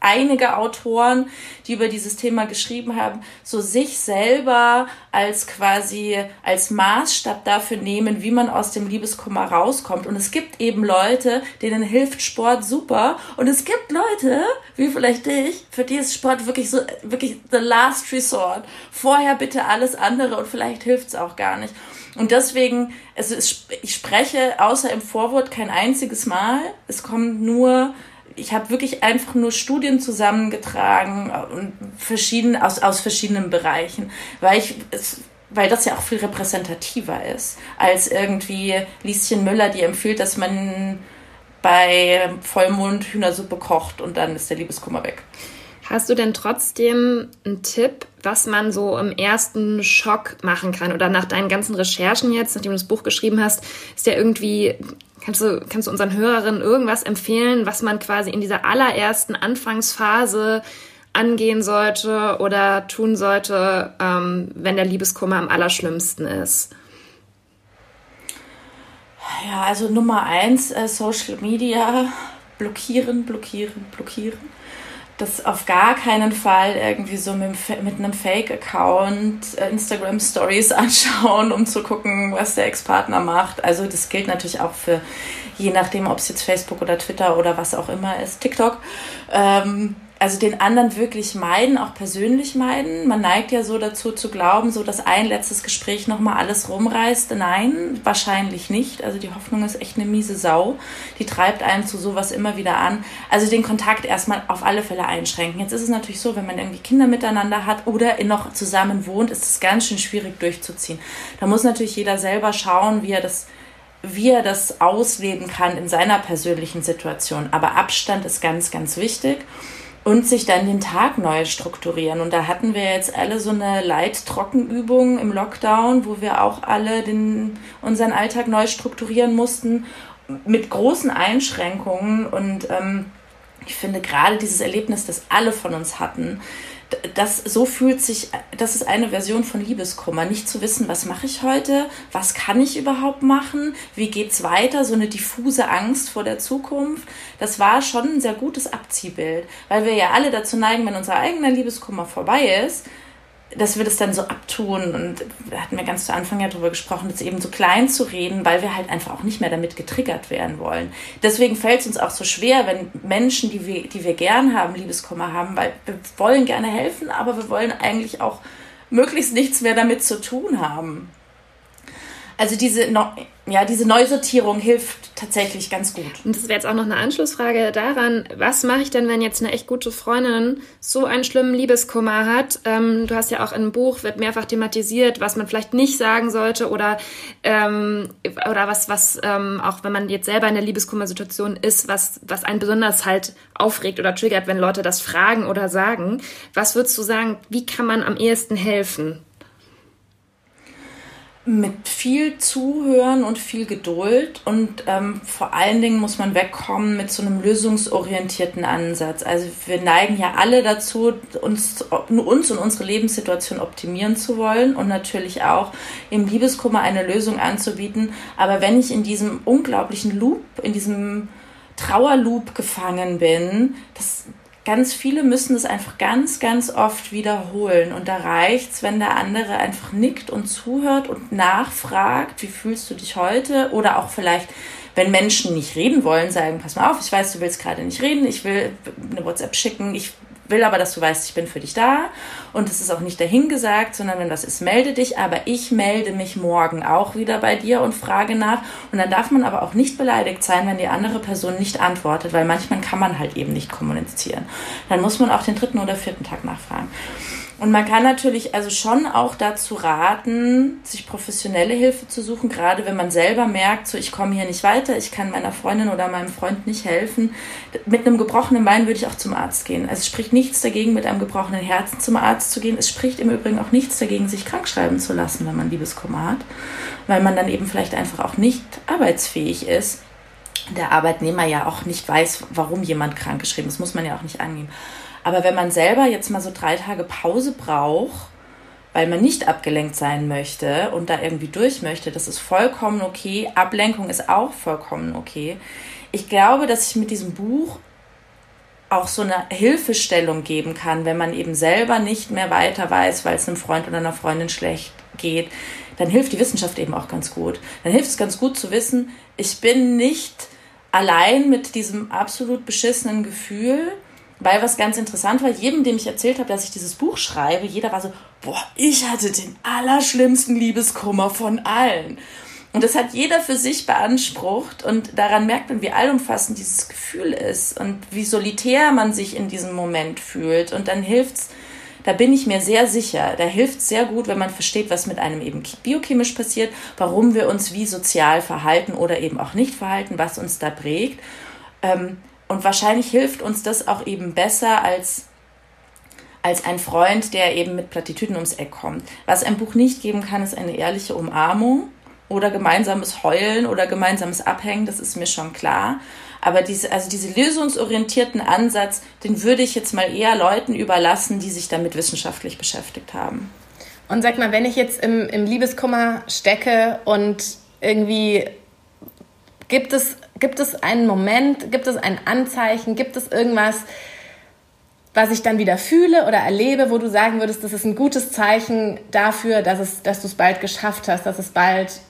einige Autoren, die über dieses Thema geschrieben haben, so sich selber als quasi als Maßstab dafür nehmen, wie man aus dem Liebeskummer rauskommt. Und es gibt eben Leute, denen hilft Sport super. Und es gibt Leute, wie vielleicht dich, für die ist Sport wirklich so, wirklich the last resort. Vorher bitte alles andere und vielleicht hilft es auch gar nicht. Und deswegen, also ich spreche außer im Vorwort kein einziges Mal. Es kommt nur ich habe wirklich einfach nur Studien zusammengetragen und verschieden, aus, aus verschiedenen Bereichen, weil ich es, weil das ja auch viel repräsentativer ist, als irgendwie Lieschen Müller, die empfiehlt, dass man bei Vollmond Hühnersuppe kocht und dann ist der Liebeskummer weg. Hast du denn trotzdem einen Tipp, was man so im ersten Schock machen kann? Oder nach deinen ganzen Recherchen jetzt, nachdem du das Buch geschrieben hast, ist ja irgendwie Kannst du, kannst du unseren Hörerinnen irgendwas empfehlen, was man quasi in dieser allerersten Anfangsphase angehen sollte oder tun sollte, ähm, wenn der Liebeskummer am allerschlimmsten ist? Ja, also Nummer eins, äh, Social Media blockieren, blockieren, blockieren das auf gar keinen Fall irgendwie so mit, mit einem Fake-Account äh, Instagram Stories anschauen, um zu gucken, was der Ex-Partner macht. Also das gilt natürlich auch für, je nachdem, ob es jetzt Facebook oder Twitter oder was auch immer ist, TikTok. Ähm, also den anderen wirklich meiden, auch persönlich meiden. Man neigt ja so dazu zu glauben, so dass ein letztes Gespräch nochmal alles rumreißt. Nein, wahrscheinlich nicht. Also die Hoffnung ist echt eine miese Sau. Die treibt einen zu sowas immer wieder an. Also den Kontakt erstmal auf alle Fälle einschränken. Jetzt ist es natürlich so, wenn man irgendwie Kinder miteinander hat oder noch zusammen wohnt, ist es ganz schön schwierig durchzuziehen. Da muss natürlich jeder selber schauen, wie er das wie er das ausleben kann in seiner persönlichen Situation. Aber Abstand ist ganz, ganz wichtig und sich dann den Tag neu strukturieren. Und da hatten wir jetzt alle so eine Leittrockenübung im Lockdown, wo wir auch alle den, unseren Alltag neu strukturieren mussten mit großen Einschränkungen. Und ähm, ich finde gerade dieses Erlebnis, das alle von uns hatten, das so fühlt sich, das ist eine Version von Liebeskummer. Nicht zu wissen, was mache ich heute, was kann ich überhaupt machen, wie geht's weiter, so eine diffuse Angst vor der Zukunft. Das war schon ein sehr gutes Abziehbild, weil wir ja alle dazu neigen, wenn unser eigener Liebeskummer vorbei ist, dass wir das dann so abtun und da hatten wir ganz zu Anfang ja drüber gesprochen, das eben so klein zu reden, weil wir halt einfach auch nicht mehr damit getriggert werden wollen. Deswegen fällt es uns auch so schwer, wenn Menschen, die wir, die wir gern haben, Liebeskummer haben, weil wir wollen gerne helfen, aber wir wollen eigentlich auch möglichst nichts mehr damit zu tun haben. Also diese, ja, diese Neusortierung hilft tatsächlich ganz gut. Und das wäre jetzt auch noch eine Anschlussfrage daran, was mache ich denn, wenn jetzt eine echt gute Freundin so einen schlimmen Liebeskummer hat? Ähm, du hast ja auch im Buch, wird mehrfach thematisiert, was man vielleicht nicht sagen sollte oder, ähm, oder was, was ähm, auch wenn man jetzt selber in der Liebeskummersituation ist, was, was einen besonders halt aufregt oder triggert, wenn Leute das fragen oder sagen. Was würdest du sagen, wie kann man am ehesten helfen? Mit viel Zuhören und viel Geduld und ähm, vor allen Dingen muss man wegkommen mit so einem lösungsorientierten Ansatz. Also wir neigen ja alle dazu, uns, uns und unsere Lebenssituation optimieren zu wollen und natürlich auch im Liebeskummer eine Lösung anzubieten. Aber wenn ich in diesem unglaublichen Loop, in diesem Trauerloop gefangen bin, das, ganz viele müssen es einfach ganz, ganz oft wiederholen. Und da reicht es, wenn der andere einfach nickt und zuhört und nachfragt, wie fühlst du dich heute? Oder auch vielleicht, wenn Menschen nicht reden wollen, sagen, pass mal auf, ich weiß, du willst gerade nicht reden, ich will eine WhatsApp schicken, ich will aber, dass du weißt, ich bin für dich da und es ist auch nicht dahingesagt, sondern wenn was ist, melde dich, aber ich melde mich morgen auch wieder bei dir und frage nach und dann darf man aber auch nicht beleidigt sein, wenn die andere Person nicht antwortet, weil manchmal kann man halt eben nicht kommunizieren. Dann muss man auch den dritten oder vierten Tag nachfragen. Und man kann natürlich also schon auch dazu raten, sich professionelle Hilfe zu suchen, gerade wenn man selber merkt, so ich komme hier nicht weiter, ich kann meiner Freundin oder meinem Freund nicht helfen. Mit einem gebrochenen Bein würde ich auch zum Arzt gehen. Also es spricht nichts dagegen, mit einem gebrochenen Herzen zum Arzt zu gehen. Es spricht im Übrigen auch nichts dagegen, sich krank schreiben zu lassen, wenn man Liebeskummer hat, weil man dann eben vielleicht einfach auch nicht arbeitsfähig ist. Der Arbeitnehmer ja auch nicht weiß, warum jemand krank geschrieben ist. Muss man ja auch nicht angeben. Aber wenn man selber jetzt mal so drei Tage Pause braucht, weil man nicht abgelenkt sein möchte und da irgendwie durch möchte, das ist vollkommen okay. Ablenkung ist auch vollkommen okay. Ich glaube, dass ich mit diesem Buch auch so eine Hilfestellung geben kann, wenn man eben selber nicht mehr weiter weiß, weil es einem Freund oder einer Freundin schlecht geht, dann hilft die Wissenschaft eben auch ganz gut. Dann hilft es ganz gut zu wissen, ich bin nicht allein mit diesem absolut beschissenen Gefühl, weil was ganz interessant war, jedem, dem ich erzählt habe, dass ich dieses Buch schreibe, jeder war so, boah, ich hatte den allerschlimmsten Liebeskummer von allen. Und das hat jeder für sich beansprucht und daran merkt man, wie allumfassend dieses Gefühl ist und wie solitär man sich in diesem Moment fühlt. Und dann hilft's, da bin ich mir sehr sicher, da hilft es sehr gut, wenn man versteht, was mit einem eben biochemisch passiert, warum wir uns wie sozial verhalten oder eben auch nicht verhalten, was uns da prägt. Ähm, und wahrscheinlich hilft uns das auch eben besser als, als ein Freund, der eben mit Plattitüden ums Eck kommt. Was ein Buch nicht geben kann, ist eine ehrliche Umarmung oder gemeinsames Heulen oder gemeinsames Abhängen, das ist mir schon klar. Aber diese, also diese lösungsorientierten Ansatz, den würde ich jetzt mal eher Leuten überlassen, die sich damit wissenschaftlich beschäftigt haben. Und sag mal, wenn ich jetzt im, im Liebeskummer stecke und irgendwie Gibt es, gibt es einen Moment, gibt es ein Anzeichen, gibt es irgendwas, was ich dann wieder fühle oder erlebe, wo du sagen würdest, das ist ein gutes Zeichen dafür, dass, es, dass du es bald geschafft hast, dass es bald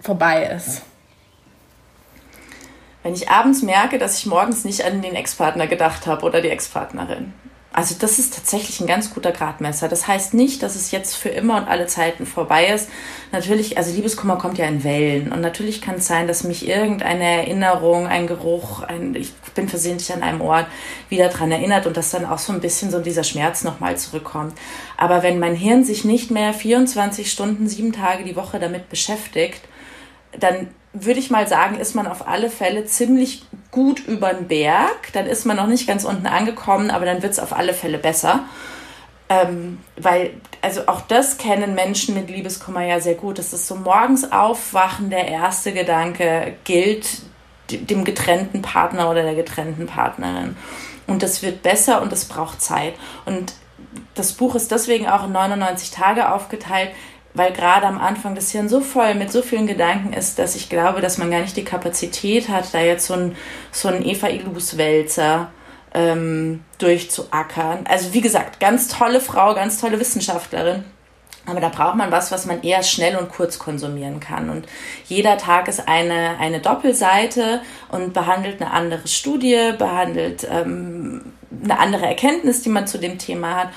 vorbei ist? Wenn ich abends merke, dass ich morgens nicht an den Ex-Partner gedacht habe oder die Ex-Partnerin. Also das ist tatsächlich ein ganz guter Gradmesser. Das heißt nicht, dass es jetzt für immer und alle Zeiten vorbei ist. Natürlich, also Liebeskummer kommt ja in Wellen. Und natürlich kann es sein, dass mich irgendeine Erinnerung, ein Geruch, ein, ich bin versehentlich an einem Ort wieder dran erinnert und dass dann auch so ein bisschen so dieser Schmerz nochmal zurückkommt. Aber wenn mein Hirn sich nicht mehr 24 Stunden, sieben Tage die Woche damit beschäftigt, dann würde ich mal sagen, ist man auf alle Fälle ziemlich gut über den Berg. Dann ist man noch nicht ganz unten angekommen, aber dann wird es auf alle Fälle besser. Ähm, weil, also auch das kennen Menschen mit Liebeskummer ja sehr gut. Das ist so morgens aufwachen, der erste Gedanke gilt dem getrennten Partner oder der getrennten Partnerin. Und das wird besser und es braucht Zeit. Und das Buch ist deswegen auch in 99 Tage aufgeteilt, weil gerade am Anfang das Hirn so voll mit so vielen Gedanken ist, dass ich glaube, dass man gar nicht die Kapazität hat, da jetzt so ein, so ein Eva-Ilus-Wälzer ähm, durchzuackern. Also wie gesagt, ganz tolle Frau, ganz tolle Wissenschaftlerin. Aber da braucht man was, was man eher schnell und kurz konsumieren kann. Und jeder Tag ist eine, eine Doppelseite und behandelt eine andere Studie, behandelt ähm, eine andere Erkenntnis, die man zu dem Thema hat.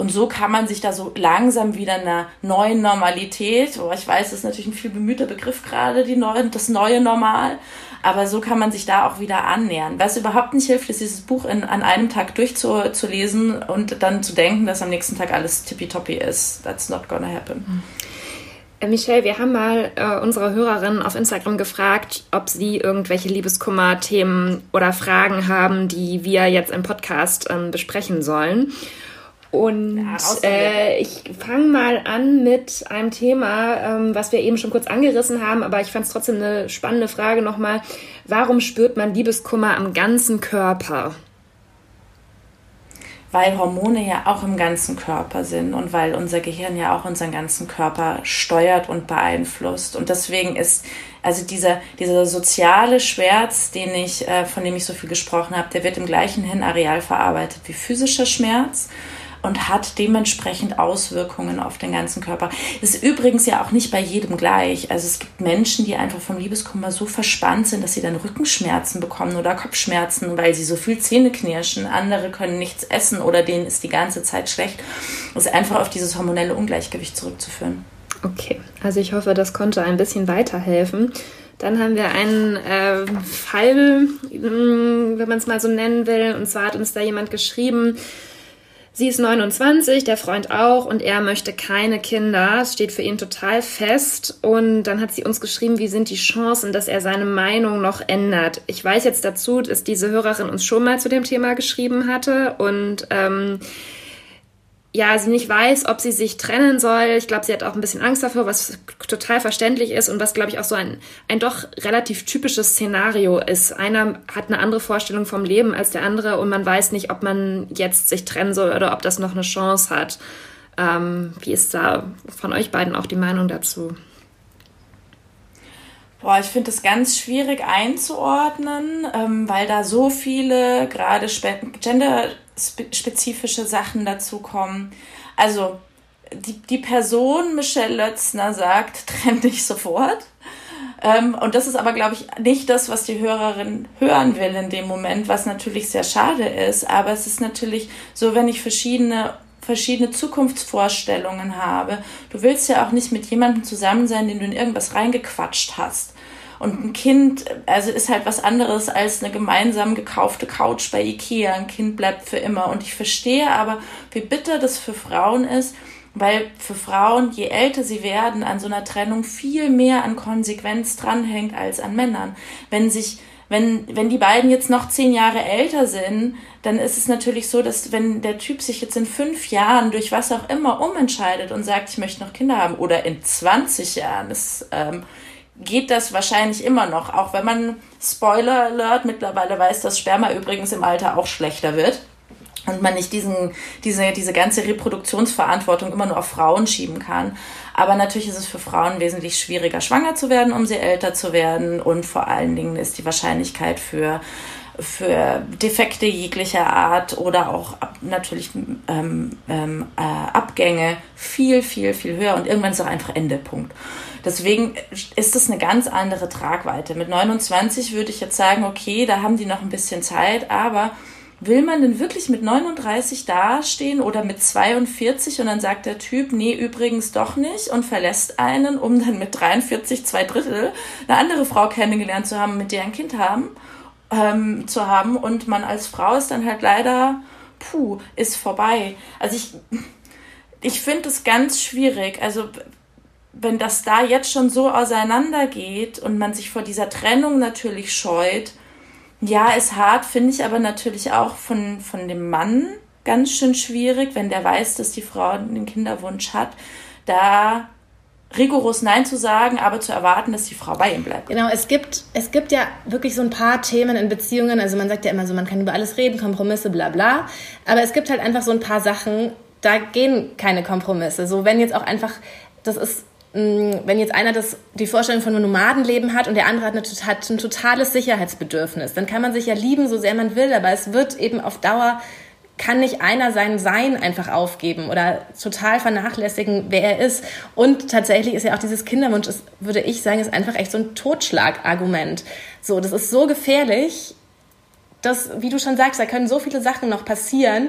Und so kann man sich da so langsam wieder einer neuen Normalität, oh, ich weiß, das ist natürlich ein viel bemühter Begriff gerade, die neue, das neue Normal, aber so kann man sich da auch wieder annähern. Was überhaupt nicht hilft, ist dieses Buch in, an einem Tag durchzulesen und dann zu denken, dass am nächsten Tag alles tippitoppi ist. That's not gonna happen. Äh, Michelle, wir haben mal äh, unsere Hörerinnen auf Instagram gefragt, ob sie irgendwelche Liebeskummer-Themen oder Fragen haben, die wir jetzt im Podcast ähm, besprechen sollen. Und äh, ich fange mal an mit einem Thema, ähm, was wir eben schon kurz angerissen haben, aber ich fand es trotzdem eine spannende Frage nochmal. Warum spürt man Liebeskummer am ganzen Körper? weil Hormone ja auch im ganzen Körper sind und weil unser Gehirn ja auch unseren ganzen Körper steuert und beeinflusst. Und deswegen ist also dieser, dieser soziale Schmerz, den ich, äh, von dem ich so viel gesprochen habe, der wird im gleichen Hirnareal verarbeitet wie physischer Schmerz und hat dementsprechend Auswirkungen auf den ganzen Körper. Ist übrigens ja auch nicht bei jedem gleich. Also es gibt Menschen, die einfach vom Liebeskummer so verspannt sind, dass sie dann Rückenschmerzen bekommen oder Kopfschmerzen, weil sie so viel Zähne knirschen. Andere können nichts essen oder denen ist die ganze Zeit schlecht. Das ist einfach auf dieses hormonelle Ungleichgewicht zurückzuführen. Okay, also ich hoffe, das konnte ein bisschen weiterhelfen. Dann haben wir einen äh, Fall, hm, wenn man es mal so nennen will. Und zwar hat uns da jemand geschrieben, Sie ist 29, der Freund auch und er möchte keine Kinder. Es steht für ihn total fest. Und dann hat sie uns geschrieben, wie sind die Chancen, dass er seine Meinung noch ändert. Ich weiß jetzt dazu, dass diese Hörerin uns schon mal zu dem Thema geschrieben hatte und ähm, ja, sie nicht weiß, ob sie sich trennen soll. Ich glaube, sie hat auch ein bisschen Angst davor, was total verständlich ist und was, glaube ich, auch so ein, ein doch relativ typisches Szenario ist. Einer hat eine andere Vorstellung vom Leben als der andere und man weiß nicht, ob man jetzt sich trennen soll oder ob das noch eine Chance hat. Ähm, wie ist da von euch beiden auch die Meinung dazu? Boah, ich finde es ganz schwierig einzuordnen, ähm, weil da so viele gerade genderspezifische Sachen dazu kommen. Also die, die Person Michelle Lötzner sagt, trenn dich sofort. Ähm, und das ist aber, glaube ich, nicht das, was die Hörerin hören will in dem Moment, was natürlich sehr schade ist. Aber es ist natürlich so, wenn ich verschiedene verschiedene Zukunftsvorstellungen habe. Du willst ja auch nicht mit jemandem zusammen sein, den du in irgendwas reingequatscht hast. Und ein Kind, also ist halt was anderes als eine gemeinsam gekaufte Couch bei Ikea. Ein Kind bleibt für immer. Und ich verstehe aber, wie bitter das für Frauen ist, weil für Frauen, je älter sie werden, an so einer Trennung viel mehr an Konsequenz dranhängt als an Männern. Wenn sich wenn, wenn die beiden jetzt noch zehn Jahre älter sind, dann ist es natürlich so, dass wenn der Typ sich jetzt in fünf Jahren durch was auch immer umentscheidet und sagt, ich möchte noch Kinder haben, oder in 20 Jahren, ist, ähm, geht das wahrscheinlich immer noch, auch wenn man, Spoiler Alert, mittlerweile weiß, dass Sperma übrigens im Alter auch schlechter wird und man nicht diesen, diese, diese ganze Reproduktionsverantwortung immer nur auf Frauen schieben kann. Aber natürlich ist es für Frauen wesentlich schwieriger, schwanger zu werden, um sie älter zu werden. Und vor allen Dingen ist die Wahrscheinlichkeit für, für Defekte jeglicher Art oder auch natürlich ähm, ähm, äh, Abgänge viel, viel, viel höher. Und irgendwann ist auch einfach Endepunkt. Deswegen ist es eine ganz andere Tragweite. Mit 29 würde ich jetzt sagen, okay, da haben die noch ein bisschen Zeit, aber will man denn wirklich mit 39 dastehen oder mit 42 und dann sagt der Typ, nee, übrigens doch nicht und verlässt einen, um dann mit 43, zwei Drittel eine andere Frau kennengelernt zu haben, mit der ein Kind haben, ähm, zu haben und man als Frau ist dann halt leider, puh, ist vorbei. Also ich, ich finde es ganz schwierig. Also wenn das da jetzt schon so auseinandergeht und man sich vor dieser Trennung natürlich scheut, ja, ist hart, finde ich aber natürlich auch von, von dem Mann ganz schön schwierig, wenn der weiß, dass die Frau einen Kinderwunsch hat, da rigoros Nein zu sagen, aber zu erwarten, dass die Frau bei ihm bleibt. Genau, es gibt, es gibt ja wirklich so ein paar Themen in Beziehungen, also man sagt ja immer so, man kann über alles reden, Kompromisse, bla bla, aber es gibt halt einfach so ein paar Sachen, da gehen keine Kompromisse. So, wenn jetzt auch einfach, das ist Mm, wenn jetzt einer das, die Vorstellung von einem Nomadenleben hat und der andere hat, eine, hat ein totales Sicherheitsbedürfnis, dann kann man sich ja lieben, so sehr man will, aber es wird eben auf Dauer, kann nicht einer sein Sein einfach aufgeben oder total vernachlässigen, wer er ist. Und tatsächlich ist ja auch dieses Kinderwunsch, ist, würde ich sagen, ist einfach echt so ein Totschlagargument. So, das ist so gefährlich, dass, wie du schon sagst, da können so viele Sachen noch passieren,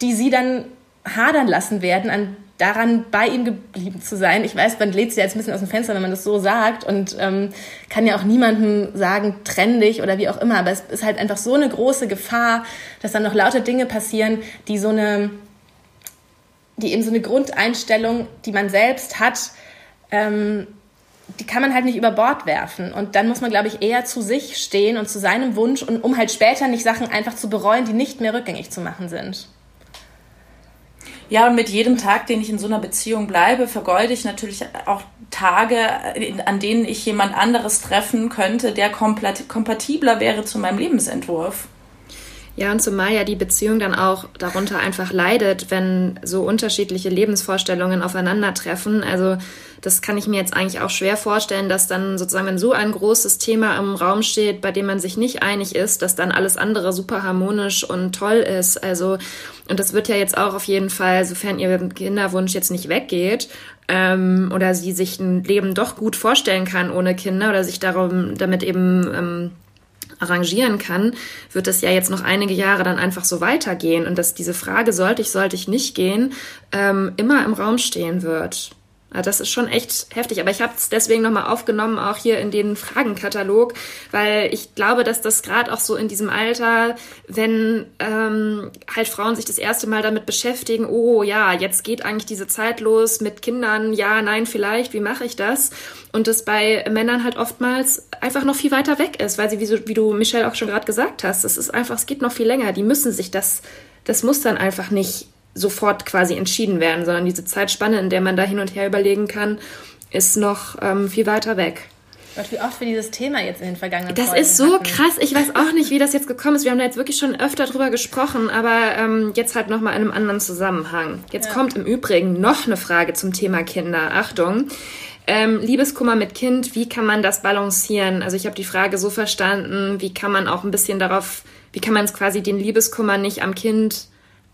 die sie dann hadern lassen werden an daran bei ihm geblieben zu sein. Ich weiß, man lädt sich jetzt ein bisschen aus dem Fenster, wenn man das so sagt und ähm, kann ja auch niemandem sagen, trenn dich oder wie auch immer. Aber es ist halt einfach so eine große Gefahr, dass dann noch lauter Dinge passieren, die so eine, die eben so eine Grundeinstellung, die man selbst hat, ähm, die kann man halt nicht über Bord werfen. Und dann muss man, glaube ich, eher zu sich stehen und zu seinem Wunsch, und um halt später nicht Sachen einfach zu bereuen, die nicht mehr rückgängig zu machen sind. Ja, und mit jedem Tag, den ich in so einer Beziehung bleibe, vergeude ich natürlich auch Tage, an denen ich jemand anderes treffen könnte, der kompatibler wäre zu meinem Lebensentwurf. Ja, und zumal ja die Beziehung dann auch darunter einfach leidet, wenn so unterschiedliche Lebensvorstellungen aufeinandertreffen. Also das kann ich mir jetzt eigentlich auch schwer vorstellen, dass dann sozusagen, wenn so ein großes Thema im Raum steht, bei dem man sich nicht einig ist, dass dann alles andere super harmonisch und toll ist. Also, und das wird ja jetzt auch auf jeden Fall, sofern ihr Kinderwunsch jetzt nicht weggeht, ähm, oder sie sich ein Leben doch gut vorstellen kann ohne Kinder oder sich darum, damit eben ähm, arrangieren kann, wird es ja jetzt noch einige Jahre dann einfach so weitergehen und dass diese Frage, sollte ich, sollte ich nicht gehen, ähm, immer im Raum stehen wird. Das ist schon echt heftig, aber ich habe es deswegen nochmal aufgenommen, auch hier in den Fragenkatalog, weil ich glaube, dass das gerade auch so in diesem Alter, wenn ähm, halt Frauen sich das erste Mal damit beschäftigen, oh ja, jetzt geht eigentlich diese Zeit los mit Kindern, ja, nein, vielleicht, wie mache ich das? Und das bei Männern halt oftmals einfach noch viel weiter weg ist, weil sie, wie, so, wie du Michelle auch schon gerade gesagt hast, es ist einfach, es geht noch viel länger. Die müssen sich das, das muss dann einfach nicht sofort quasi entschieden werden, sondern diese Zeitspanne, in der man da hin und her überlegen kann, ist noch ähm, viel weiter weg. Gott, wie oft wir dieses Thema jetzt in den vergangenen Das Folgen ist so hatten. krass. Ich weiß auch nicht, wie das jetzt gekommen ist. Wir haben da jetzt wirklich schon öfter drüber gesprochen, aber ähm, jetzt halt nochmal in einem anderen Zusammenhang. Jetzt ja. kommt im Übrigen noch eine Frage zum Thema Kinder. Achtung. Ähm, Liebeskummer mit Kind, wie kann man das balancieren? Also ich habe die Frage so verstanden, wie kann man auch ein bisschen darauf, wie kann man es quasi den Liebeskummer nicht am Kind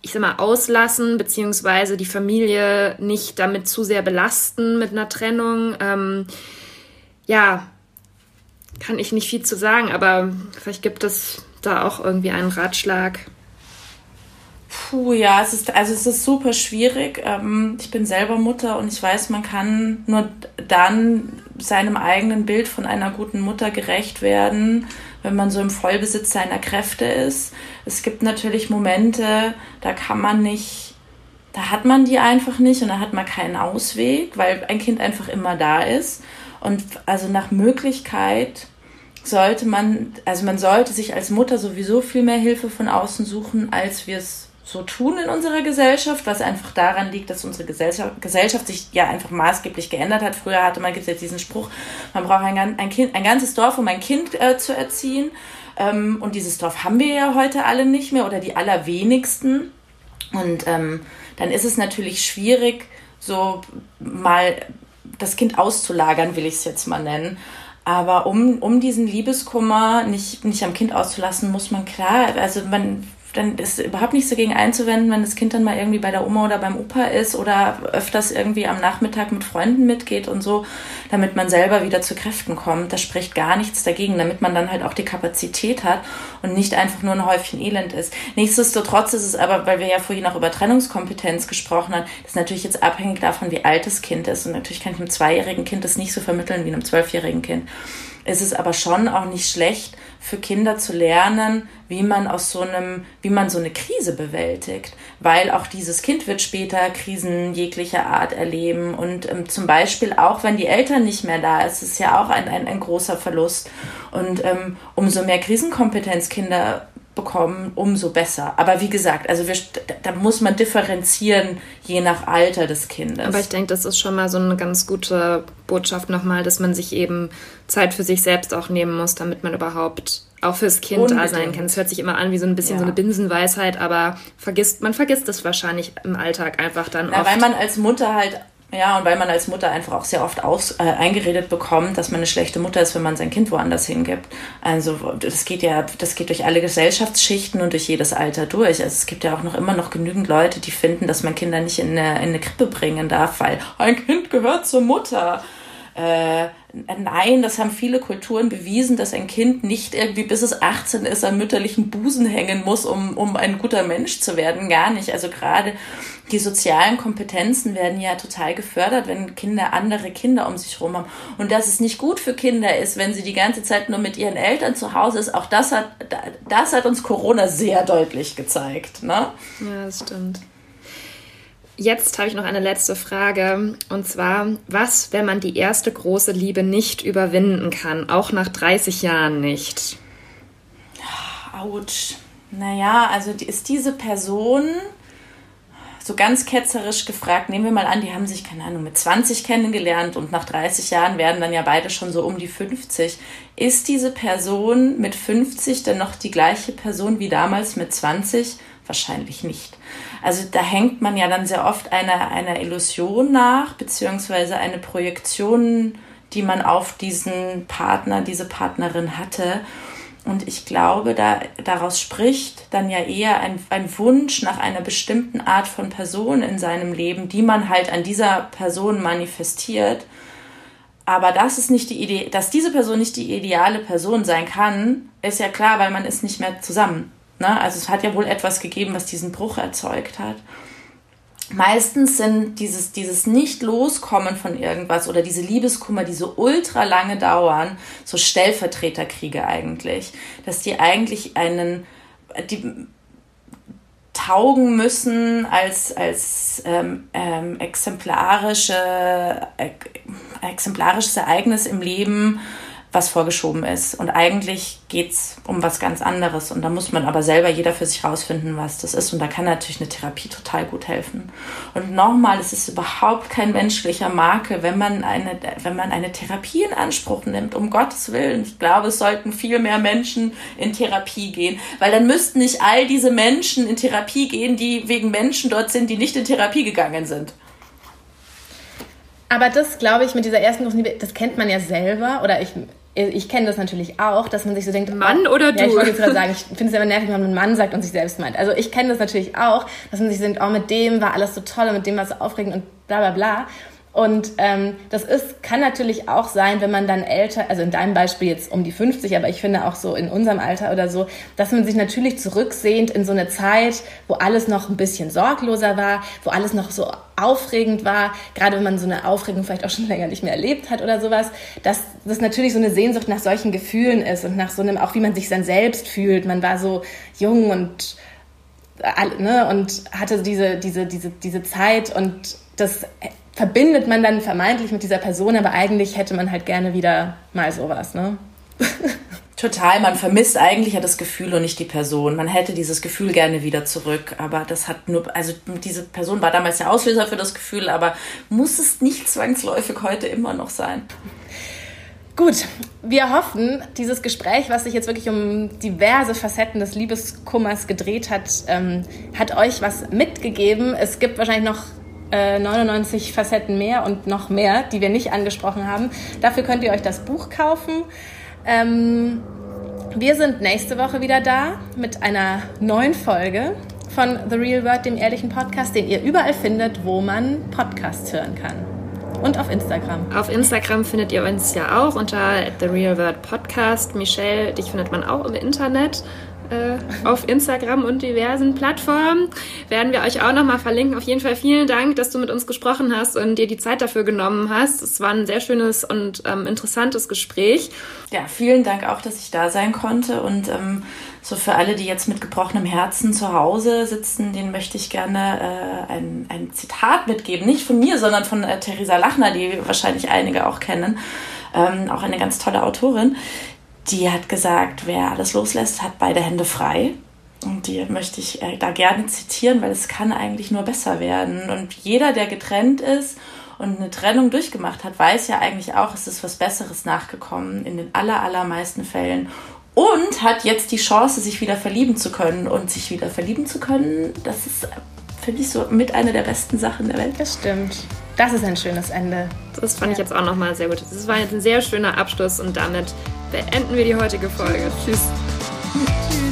ich sag mal, auslassen, beziehungsweise die Familie nicht damit zu sehr belasten mit einer Trennung. Ähm, ja, kann ich nicht viel zu sagen, aber vielleicht gibt es da auch irgendwie einen Ratschlag. Puh, ja, es ist, also es ist super schwierig. Ähm, ich bin selber Mutter und ich weiß, man kann nur dann seinem eigenen Bild von einer guten Mutter gerecht werden, wenn man so im Vollbesitz seiner Kräfte ist. Es gibt natürlich Momente, da kann man nicht, da hat man die einfach nicht und da hat man keinen Ausweg, weil ein Kind einfach immer da ist. Und also nach Möglichkeit sollte man, also man sollte sich als Mutter sowieso viel mehr Hilfe von außen suchen, als wir es so tun in unserer Gesellschaft, was einfach daran liegt, dass unsere Gesellschaft, Gesellschaft sich ja einfach maßgeblich geändert hat. Früher hatte man, gibt jetzt diesen Spruch, man braucht ein, ein, kind, ein ganzes Dorf, um ein Kind äh, zu erziehen. Ähm, und dieses Dorf haben wir ja heute alle nicht mehr oder die allerwenigsten. Und ähm, dann ist es natürlich schwierig, so mal das Kind auszulagern, will ich es jetzt mal nennen. Aber um, um diesen Liebeskummer nicht, nicht am Kind auszulassen, muss man klar, also man dann ist überhaupt nichts dagegen einzuwenden, wenn das Kind dann mal irgendwie bei der Oma oder beim Opa ist oder öfters irgendwie am Nachmittag mit Freunden mitgeht und so, damit man selber wieder zu Kräften kommt. Da spricht gar nichts dagegen, damit man dann halt auch die Kapazität hat und nicht einfach nur ein Häufchen Elend ist. Nichtsdestotrotz ist es aber, weil wir ja vorhin auch über Trennungskompetenz gesprochen haben, ist natürlich jetzt abhängig davon, wie alt das Kind ist. Und natürlich kann ich einem zweijährigen Kind das nicht so vermitteln wie einem zwölfjährigen Kind. Es ist aber schon auch nicht schlecht, für Kinder zu lernen, wie man aus so einem, wie man so eine Krise bewältigt, weil auch dieses Kind wird später Krisen jeglicher Art erleben und ähm, zum Beispiel auch, wenn die Eltern nicht mehr da ist, ist ja auch ein, ein, ein großer Verlust und ähm, umso mehr Krisenkompetenz Kinder bekommen, umso besser. Aber wie gesagt, also wir, da muss man differenzieren, je nach Alter des Kindes. Aber ich denke, das ist schon mal so eine ganz gute Botschaft nochmal, dass man sich eben Zeit für sich selbst auch nehmen muss, damit man überhaupt auch fürs Kind Unbedingt. da sein kann. Es hört sich immer an wie so ein bisschen ja. so eine Binsenweisheit, aber vergisst, man vergisst es wahrscheinlich im Alltag einfach dann Na, oft. Weil man als Mutter halt ja, und weil man als Mutter einfach auch sehr oft aus, äh, eingeredet bekommt, dass man eine schlechte Mutter ist, wenn man sein Kind woanders hingibt. Also das geht ja, das geht durch alle Gesellschaftsschichten und durch jedes Alter durch. Also es gibt ja auch noch immer noch genügend Leute, die finden, dass man Kinder nicht in eine, in eine Krippe bringen darf, weil ein Kind gehört zur Mutter. Äh, nein, das haben viele Kulturen bewiesen, dass ein Kind nicht irgendwie bis es 18 ist am mütterlichen Busen hängen muss, um, um ein guter Mensch zu werden. Gar nicht. Also gerade die sozialen Kompetenzen werden ja total gefördert, wenn Kinder andere Kinder um sich herum haben. Und dass es nicht gut für Kinder ist, wenn sie die ganze Zeit nur mit ihren Eltern zu Hause ist, auch das hat, das hat uns Corona sehr deutlich gezeigt. Ne? Ja, das stimmt. Jetzt habe ich noch eine letzte Frage. Und zwar, was, wenn man die erste große Liebe nicht überwinden kann, auch nach 30 Jahren nicht? Autsch. Naja, also ist diese Person so ganz ketzerisch gefragt, nehmen wir mal an, die haben sich, keine Ahnung, mit 20 kennengelernt und nach 30 Jahren werden dann ja beide schon so um die 50. Ist diese Person mit 50 denn noch die gleiche Person wie damals mit 20? Wahrscheinlich nicht. Also da hängt man ja dann sehr oft einer, einer Illusion nach, beziehungsweise eine Projektion, die man auf diesen Partner, diese Partnerin hatte. Und ich glaube, da, daraus spricht dann ja eher ein, ein Wunsch nach einer bestimmten Art von Person in seinem Leben, die man halt an dieser Person manifestiert. Aber das ist nicht die Idee, dass diese Person nicht die ideale Person sein kann, ist ja klar, weil man ist nicht mehr zusammen. Ne? Also es hat ja wohl etwas gegeben, was diesen Bruch erzeugt hat meistens sind dieses, dieses Nicht-Loskommen von irgendwas oder diese Liebeskummer, die so ultra lange dauern, so Stellvertreterkriege eigentlich, dass die eigentlich einen, die taugen müssen als, als ähm, ähm, exemplarische, äh, exemplarisches Ereignis im Leben, was vorgeschoben ist. Und eigentlich geht es um was ganz anderes. Und da muss man aber selber jeder für sich rausfinden, was das ist. Und da kann natürlich eine Therapie total gut helfen. Und nochmal, es ist überhaupt kein menschlicher Makel, wenn man eine, wenn man eine Therapie in Anspruch nimmt. Um Gottes Willen. Ich glaube, es sollten viel mehr Menschen in Therapie gehen. Weil dann müssten nicht all diese Menschen in Therapie gehen, die wegen Menschen dort sind, die nicht in Therapie gegangen sind. Aber das, glaube ich, mit dieser ersten Liebe, das kennt man ja selber. Oder ich, ich kenne das natürlich auch, dass man sich so denkt, Mann oh, oder du? Ja, ich wollte jetzt gerade sagen, ich finde es immer nervig, wenn man einen Mann sagt und sich selbst meint. Also ich kenne das natürlich auch, dass man sich so denkt, oh, mit dem war alles so toll und mit dem war es so aufregend und bla bla bla. Und ähm, das ist, kann natürlich auch sein, wenn man dann älter, also in deinem Beispiel jetzt um die 50, aber ich finde auch so in unserem Alter oder so, dass man sich natürlich zurücksehnt in so eine Zeit, wo alles noch ein bisschen sorgloser war, wo alles noch so aufregend war, gerade wenn man so eine Aufregung vielleicht auch schon länger nicht mehr erlebt hat oder sowas, dass das natürlich so eine Sehnsucht nach solchen Gefühlen ist und nach so einem, auch wie man sich dann selbst fühlt. Man war so jung und, ne, und hatte diese, diese, diese, diese Zeit und das verbindet man dann vermeintlich mit dieser Person, aber eigentlich hätte man halt gerne wieder mal sowas, ne? Total, man vermisst eigentlich ja das Gefühl und nicht die Person. Man hätte dieses Gefühl gerne wieder zurück, aber das hat nur, also diese Person war damals der Auslöser für das Gefühl, aber muss es nicht zwangsläufig heute immer noch sein? Gut, wir hoffen, dieses Gespräch, was sich jetzt wirklich um diverse Facetten des Liebeskummers gedreht hat, ähm, hat euch was mitgegeben. Es gibt wahrscheinlich noch 99 äh, Facetten mehr und noch mehr, die wir nicht angesprochen haben. Dafür könnt ihr euch das Buch kaufen. Ähm, wir sind nächste Woche wieder da mit einer neuen Folge von The Real World, dem ehrlichen Podcast, den ihr überall findet, wo man Podcasts hören kann. Und auf Instagram. Auf Instagram findet ihr uns ja auch unter The Real World Podcast. Michelle, dich findet man auch im Internet äh, auf Instagram und diversen Plattformen. Werden wir euch auch nochmal verlinken. Auf jeden Fall vielen Dank, dass du mit uns gesprochen hast und dir die Zeit dafür genommen hast. Es war ein sehr schönes und ähm, interessantes Gespräch. Ja, vielen Dank auch, dass ich da sein konnte. Und ähm, so für alle, die jetzt mit gebrochenem Herzen zu Hause sitzen, denen möchte ich gerne äh, ein, ein Zitat mitgeben. Nicht von mir, sondern von äh, Theresa Lachner, die wahrscheinlich einige auch kennen. Ähm, auch eine ganz tolle Autorin die hat gesagt, wer alles loslässt, hat beide Hände frei. Und die möchte ich äh, da gerne zitieren, weil es kann eigentlich nur besser werden. Und jeder, der getrennt ist und eine Trennung durchgemacht hat, weiß ja eigentlich auch, es ist was Besseres nachgekommen in den aller, allermeisten Fällen. Und hat jetzt die Chance, sich wieder verlieben zu können. Und sich wieder verlieben zu können, das ist, finde ich, so mit einer der besten Sachen der Welt. Das stimmt. Das ist ein schönes Ende. Das fand ja. ich jetzt auch nochmal sehr gut. Das war jetzt ein sehr schöner Abschluss und damit beenden wir die heutige Folge. Tschüss. Tschüss.